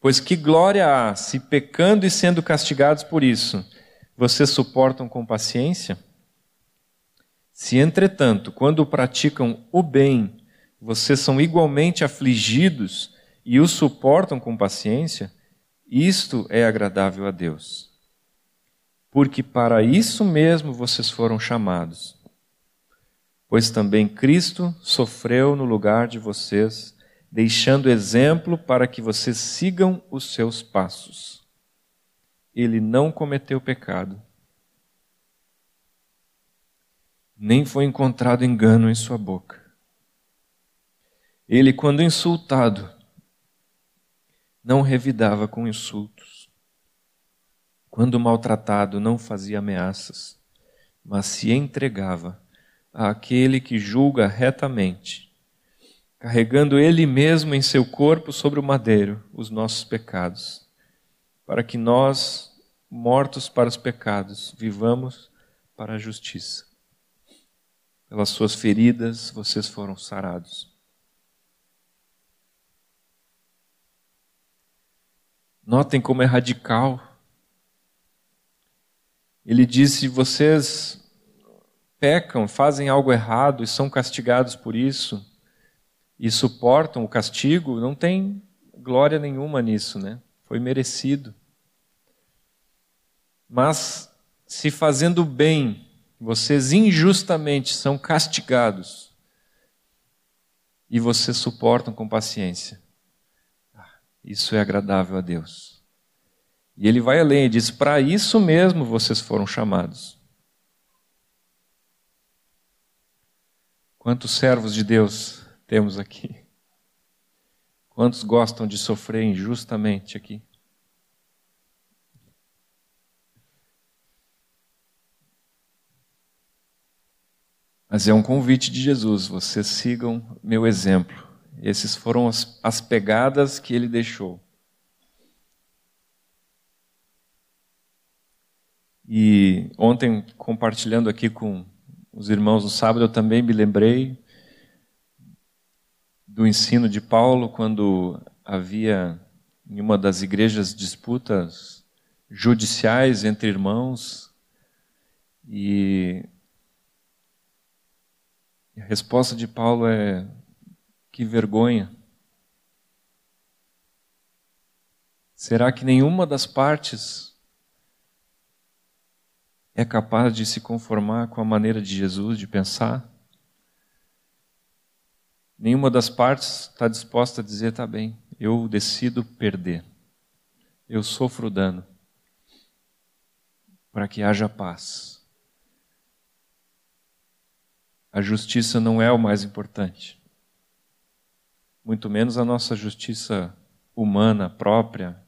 Pois que glória há se pecando e sendo castigados por isso, vocês suportam com paciência? Se, entretanto, quando praticam o bem, vocês são igualmente afligidos e o suportam com paciência, isto é agradável a Deus. Porque para isso mesmo vocês foram chamados. Pois também Cristo sofreu no lugar de vocês, deixando exemplo para que vocês sigam os seus passos. Ele não cometeu pecado nem foi encontrado engano em sua boca. Ele, quando insultado, não revidava com insultos. Quando maltratado, não fazia ameaças, mas se entregava àquele que julga retamente, carregando Ele mesmo em seu corpo sobre o madeiro os nossos pecados, para que nós, mortos para os pecados, vivamos para a justiça. Pelas suas feridas vocês foram sarados. Notem como é radical. Ele disse: vocês pecam, fazem algo errado e são castigados por isso, e suportam o castigo, não tem glória nenhuma nisso, né? Foi merecido. Mas se fazendo bem, vocês injustamente são castigados e vocês suportam com paciência. Ah, isso é agradável a Deus. E ele vai além e diz: para isso mesmo vocês foram chamados. Quantos servos de Deus temos aqui? Quantos gostam de sofrer injustamente aqui? Mas é um convite de Jesus: vocês sigam meu exemplo. Esses foram as, as pegadas que ele deixou. E ontem, compartilhando aqui com os irmãos no sábado, eu também me lembrei do ensino de Paulo quando havia em uma das igrejas disputas judiciais entre irmãos e a resposta de Paulo é: que vergonha. Será que nenhuma das partes é capaz de se conformar com a maneira de Jesus de pensar? Nenhuma das partes está disposta a dizer: tá bem, eu decido perder, eu sofro dano, para que haja paz. A justiça não é o mais importante. Muito menos a nossa justiça humana própria,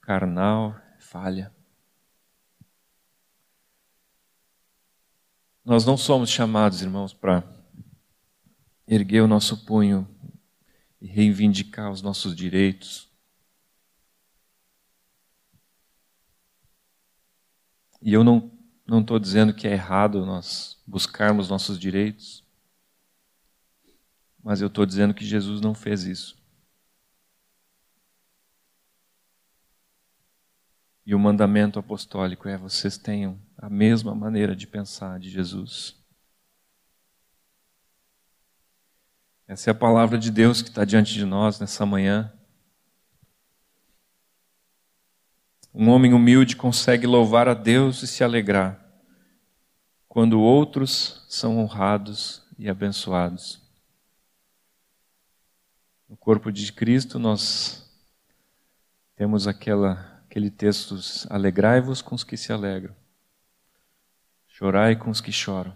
carnal, falha. Nós não somos chamados, irmãos, para erguer o nosso punho e reivindicar os nossos direitos. E eu não não estou dizendo que é errado nós buscarmos nossos direitos, mas eu estou dizendo que Jesus não fez isso. E o mandamento apostólico é: vocês tenham a mesma maneira de pensar de Jesus. Essa é a palavra de Deus que está diante de nós nessa manhã. Um homem humilde consegue louvar a Deus e se alegrar quando outros são honrados e abençoados. No corpo de Cristo, nós temos aquela, aquele texto: alegrai-vos com os que se alegram, chorai com os que choram.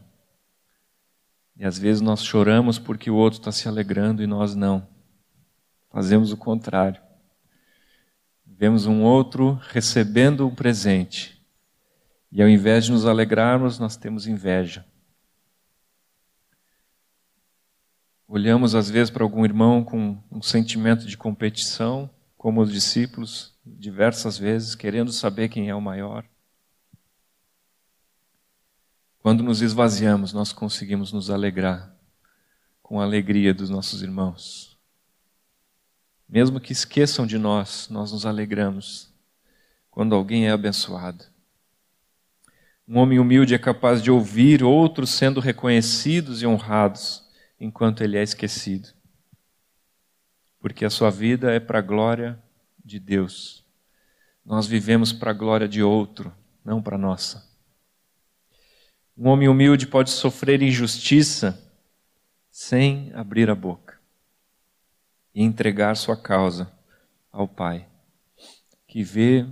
E às vezes nós choramos porque o outro está se alegrando e nós não. Fazemos o contrário. Vemos um outro recebendo um presente. E ao invés de nos alegrarmos, nós temos inveja. Olhamos às vezes para algum irmão com um sentimento de competição, como os discípulos, diversas vezes, querendo saber quem é o maior. Quando nos esvaziamos, nós conseguimos nos alegrar com a alegria dos nossos irmãos. Mesmo que esqueçam de nós, nós nos alegramos quando alguém é abençoado. Um homem humilde é capaz de ouvir outros sendo reconhecidos e honrados enquanto ele é esquecido. Porque a sua vida é para a glória de Deus. Nós vivemos para a glória de outro, não para a nossa. Um homem humilde pode sofrer injustiça sem abrir a boca e entregar sua causa ao Pai, que vê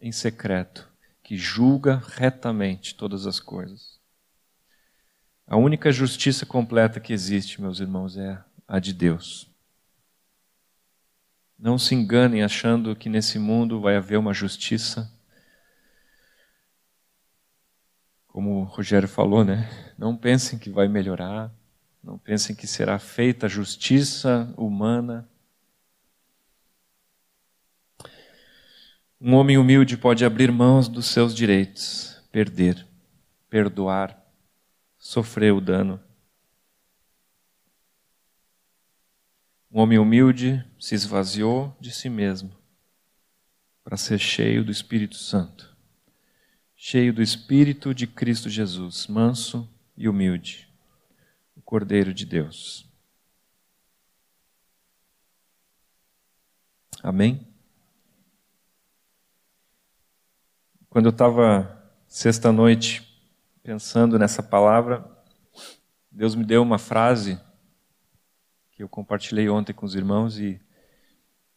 em secreto, que julga retamente todas as coisas. A única justiça completa que existe, meus irmãos, é a de Deus. Não se enganem achando que nesse mundo vai haver uma justiça. Como o Rogério falou, né? Não pensem que vai melhorar. Não pensem que será feita justiça humana. Um homem humilde pode abrir mãos dos seus direitos, perder, perdoar, sofrer o dano. Um homem humilde se esvaziou de si mesmo para ser cheio do Espírito Santo, cheio do Espírito de Cristo Jesus, manso e humilde, o Cordeiro de Deus. Amém? Quando eu estava sexta-noite pensando nessa palavra, Deus me deu uma frase que eu compartilhei ontem com os irmãos e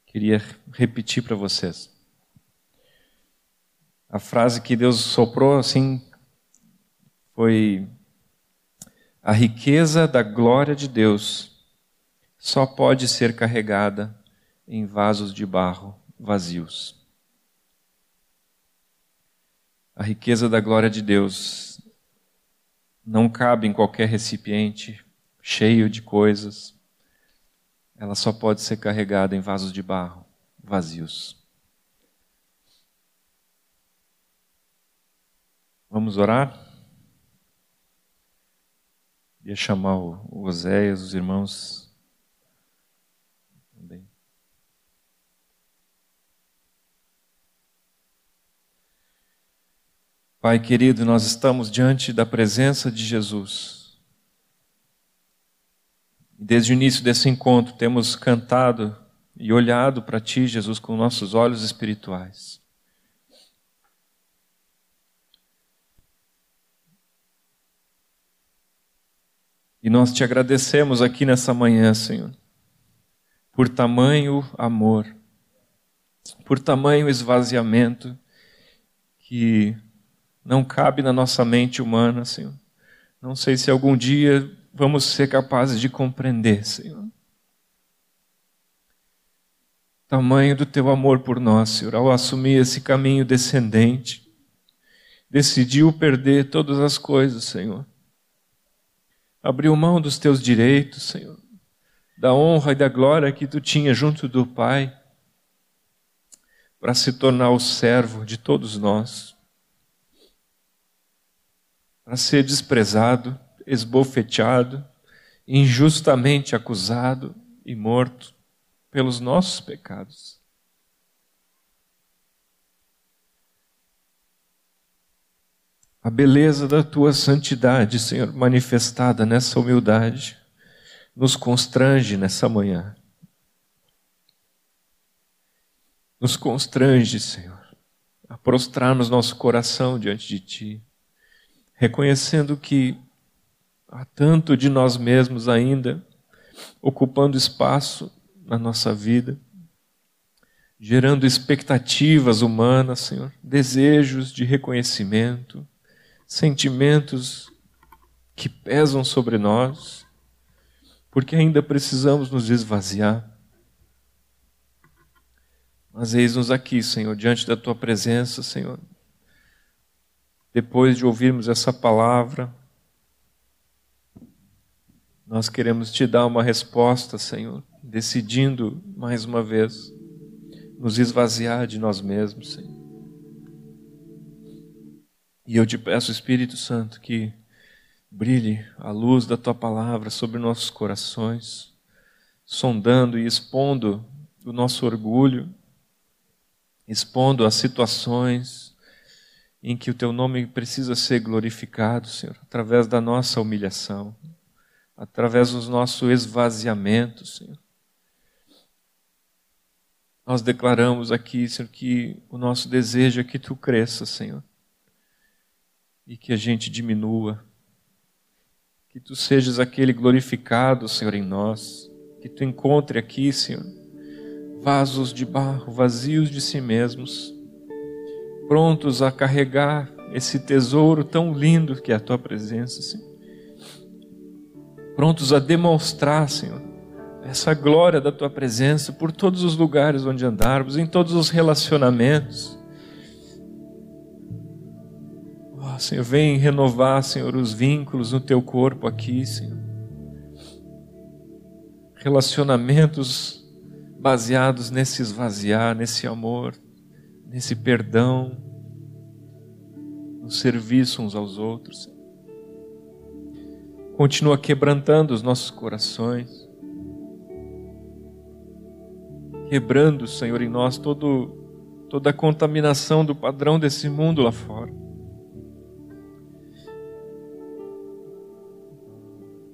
queria repetir para vocês. A frase que Deus soprou assim foi: A riqueza da glória de Deus só pode ser carregada em vasos de barro vazios. A riqueza da glória de Deus não cabe em qualquer recipiente cheio de coisas ela só pode ser carregada em vasos de barro vazios. Vamos orar? Ia chamar o Oséias, os irmãos. Também. Pai querido, nós estamos diante da presença de Jesus. Desde o início desse encontro, temos cantado e olhado para Ti, Jesus, com nossos olhos espirituais. E nós te agradecemos aqui nessa manhã, Senhor, por tamanho amor, por tamanho esvaziamento que não cabe na nossa mente humana, Senhor. Não sei se algum dia vamos ser capazes de compreender, Senhor. Tamanho do teu amor por nós, Senhor, ao assumir esse caminho descendente, decidiu perder todas as coisas, Senhor. Abriu mão dos teus direitos, Senhor, da honra e da glória que tu tinha junto do Pai, para se tornar o servo de todos nós, para ser desprezado esbofeteado, injustamente acusado e morto pelos nossos pecados. A beleza da tua santidade, Senhor, manifestada nessa humildade, nos constrange nessa manhã. Nos constrange, Senhor, a prostrar-nos nosso coração diante de Ti, reconhecendo que Há tanto de nós mesmos ainda ocupando espaço na nossa vida, gerando expectativas humanas, Senhor, desejos de reconhecimento, sentimentos que pesam sobre nós, porque ainda precisamos nos esvaziar. Mas eis-nos aqui, Senhor, diante da tua presença, Senhor. Depois de ouvirmos essa palavra, nós queremos te dar uma resposta, Senhor, decidindo mais uma vez nos esvaziar de nós mesmos, Senhor. E eu te peço, Espírito Santo, que brilhe a luz da tua palavra sobre nossos corações, sondando e expondo o nosso orgulho, expondo as situações em que o teu nome precisa ser glorificado, Senhor, através da nossa humilhação através do nosso esvaziamento, Senhor. Nós declaramos aqui, Senhor, que o nosso desejo é que tu cresça, Senhor, e que a gente diminua, que tu sejas aquele glorificado, Senhor, em nós, que tu encontre aqui, Senhor, vasos de barro vazios de si mesmos, prontos a carregar esse tesouro tão lindo que é a tua presença, Senhor. Prontos a demonstrar, Senhor, essa glória da tua presença por todos os lugares onde andarmos, em todos os relacionamentos. Senhor, vem renovar, Senhor, os vínculos no teu corpo aqui, Senhor. relacionamentos baseados nesse esvaziar, nesse amor, nesse perdão, no serviço uns aos outros. Continua quebrantando os nossos corações, quebrando, Senhor, em nós todo, toda a contaminação do padrão desse mundo lá fora.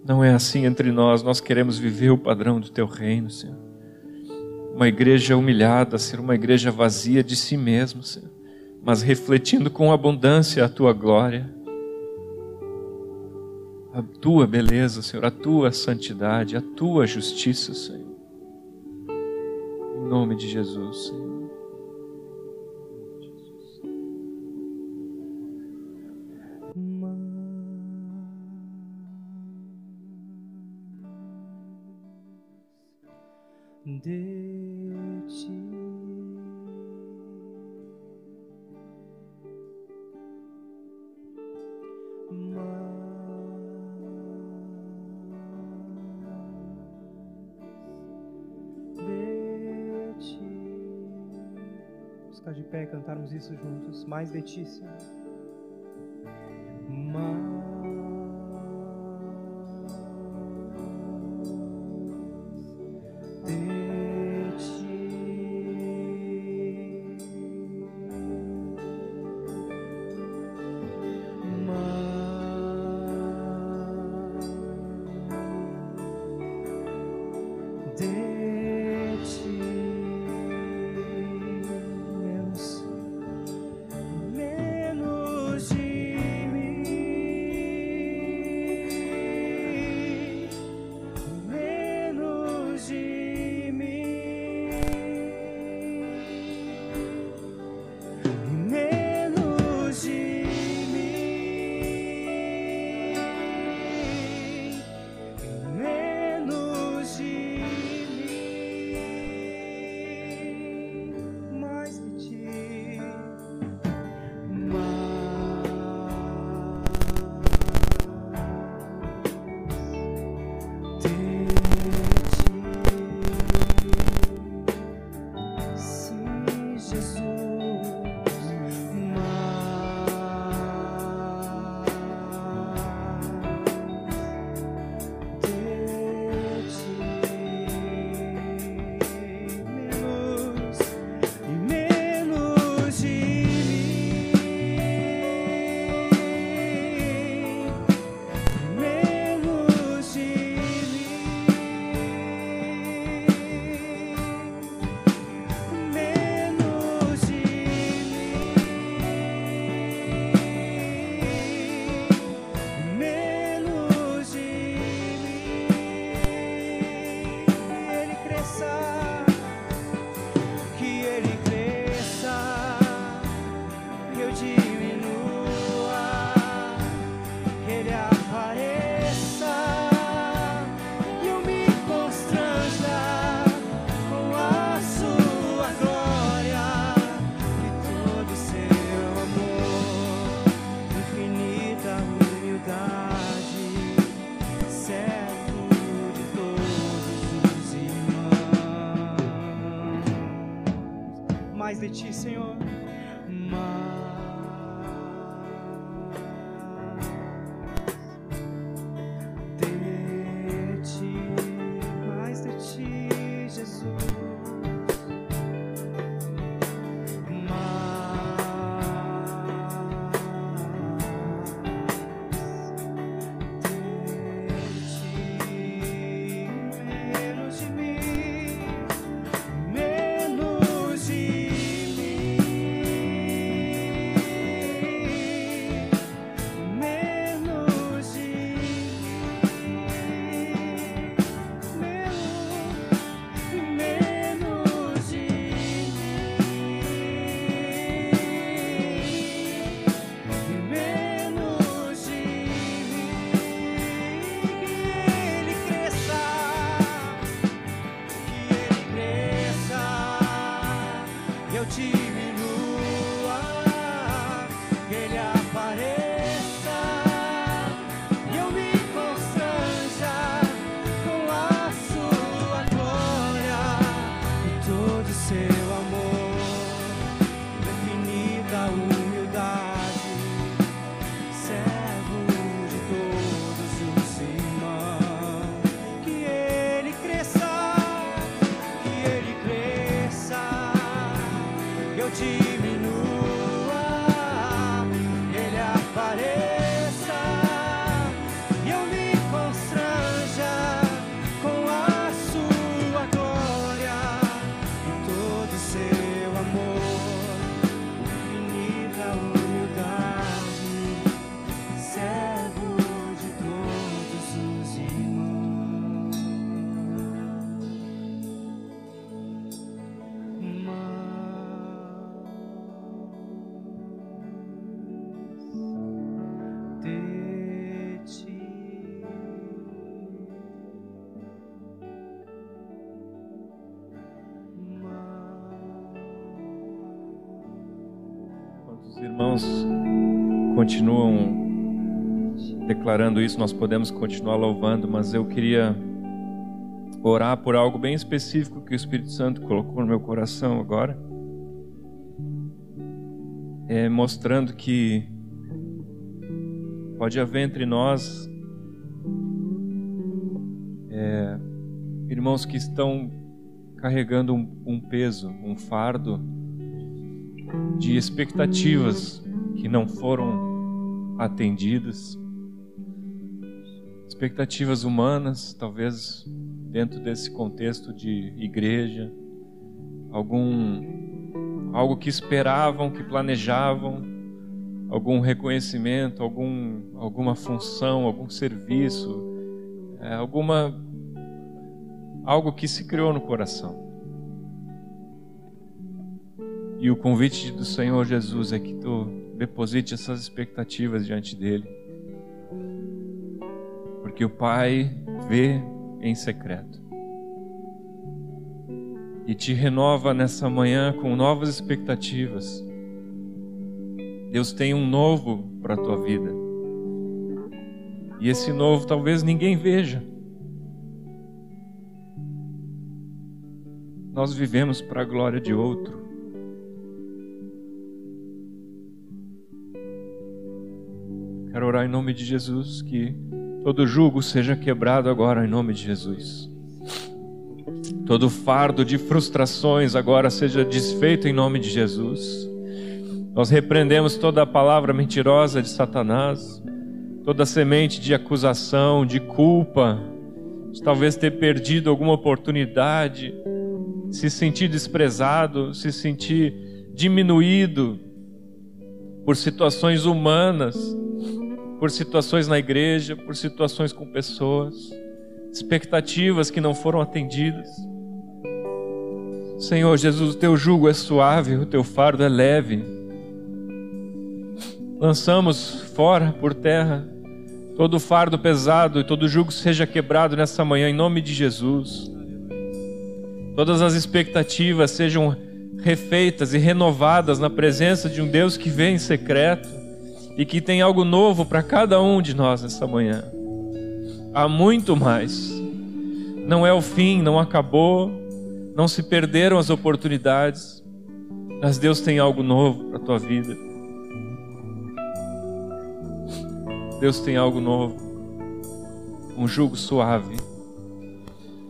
Não é assim entre nós, nós queremos viver o padrão do teu reino, Senhor. Uma igreja humilhada, ser uma igreja vazia de si mesmo, Senhor, mas refletindo com abundância a tua glória, a tua beleza, Senhor, a tua santidade, a tua justiça, Senhor. Em nome de Jesus, Senhor. Cantarmos isso juntos. Mais de ti, Senhor. Mais continuam declarando isso, nós podemos continuar louvando, mas eu queria orar por algo bem específico que o Espírito Santo colocou no meu coração agora. É, mostrando que pode haver entre nós é, irmãos que estão carregando um, um peso, um fardo de expectativas que não foram atendidas, expectativas humanas, talvez dentro desse contexto de igreja, algum algo que esperavam, que planejavam, algum reconhecimento, algum alguma função, algum serviço, é, alguma algo que se criou no coração. E o convite do Senhor Jesus é que tu deposite essas expectativas diante dele. Porque o Pai vê em secreto. E te renova nessa manhã com novas expectativas. Deus tem um novo para a tua vida. E esse novo talvez ninguém veja. Nós vivemos para a glória de outro. Quero orar em nome de Jesus que todo jugo seja quebrado agora em nome de Jesus. Todo fardo de frustrações agora seja desfeito em nome de Jesus. Nós repreendemos toda a palavra mentirosa de Satanás, toda semente de acusação, de culpa, de talvez ter perdido alguma oportunidade, se sentir desprezado, se sentir diminuído por situações humanas por situações na igreja, por situações com pessoas, expectativas que não foram atendidas. Senhor Jesus, o teu jugo é suave, o teu fardo é leve. Lançamos fora por terra todo fardo pesado e todo jugo seja quebrado nessa manhã em nome de Jesus. Todas as expectativas sejam refeitas e renovadas na presença de um Deus que vem em secreto e que tem algo novo para cada um de nós nessa manhã. Há muito mais. Não é o fim, não acabou, não se perderam as oportunidades, mas Deus tem algo novo para a tua vida. Deus tem algo novo, um jugo suave,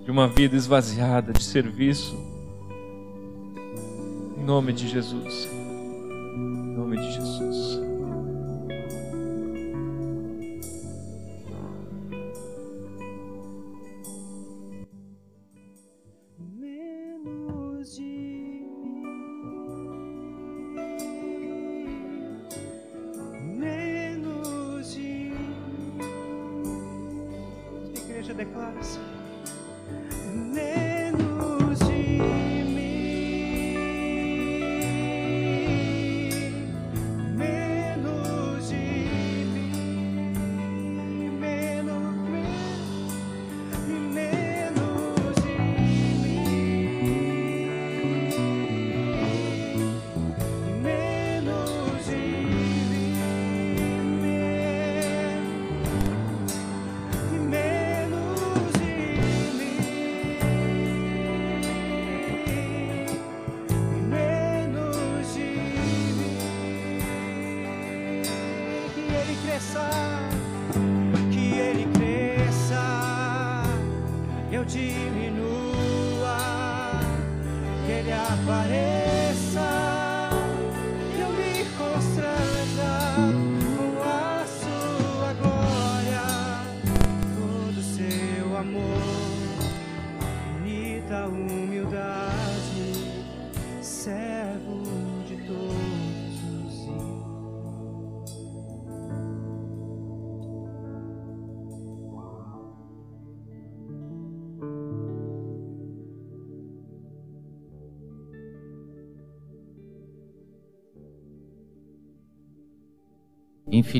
de uma vida esvaziada de serviço. Em nome de Jesus.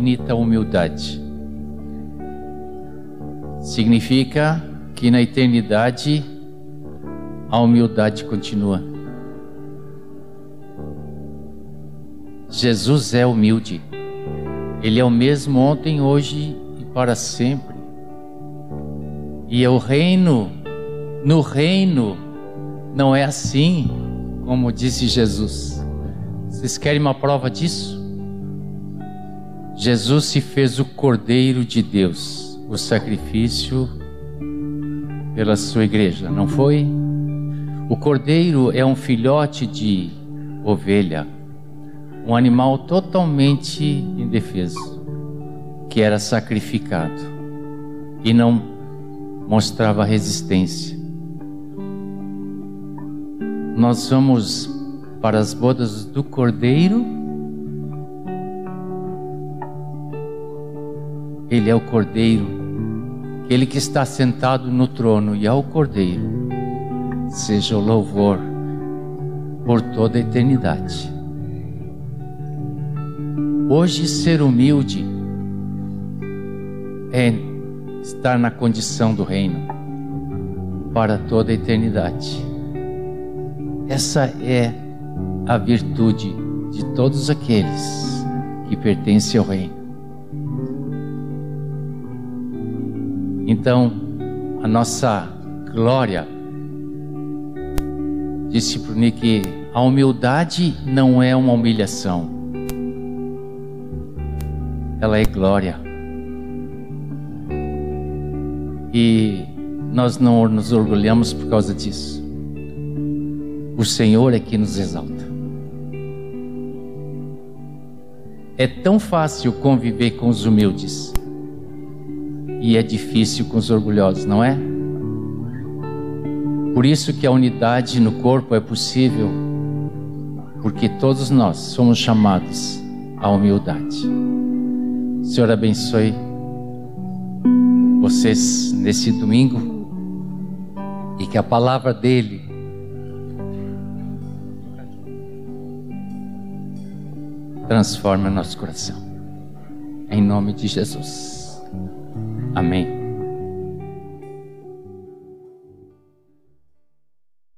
Infinita humildade. Significa que na eternidade a humildade continua. Jesus é humilde. Ele é o mesmo ontem, hoje e para sempre. E é o reino, no reino, não é assim, como disse Jesus. Vocês querem uma prova disso? Jesus se fez o Cordeiro de Deus, o sacrifício pela sua igreja, não foi? O cordeiro é um filhote de ovelha, um animal totalmente indefeso, que era sacrificado e não mostrava resistência. Nós vamos para as bodas do cordeiro. Ele é o cordeiro, aquele que está sentado no trono, e ao cordeiro seja o louvor por toda a eternidade. Hoje, ser humilde é estar na condição do reino para toda a eternidade. Essa é a virtude de todos aqueles que pertencem ao reino. Então, a nossa glória, disse para Nick, a humildade não é uma humilhação ela é glória. E nós não nos orgulhamos por causa disso. O Senhor é que nos exalta. É tão fácil conviver com os humildes e é difícil com os orgulhosos, não é? Por isso que a unidade no corpo é possível, porque todos nós somos chamados à humildade. Senhor abençoe vocês nesse domingo e que a palavra dele transforme nosso coração. Em nome de Jesus. Amém.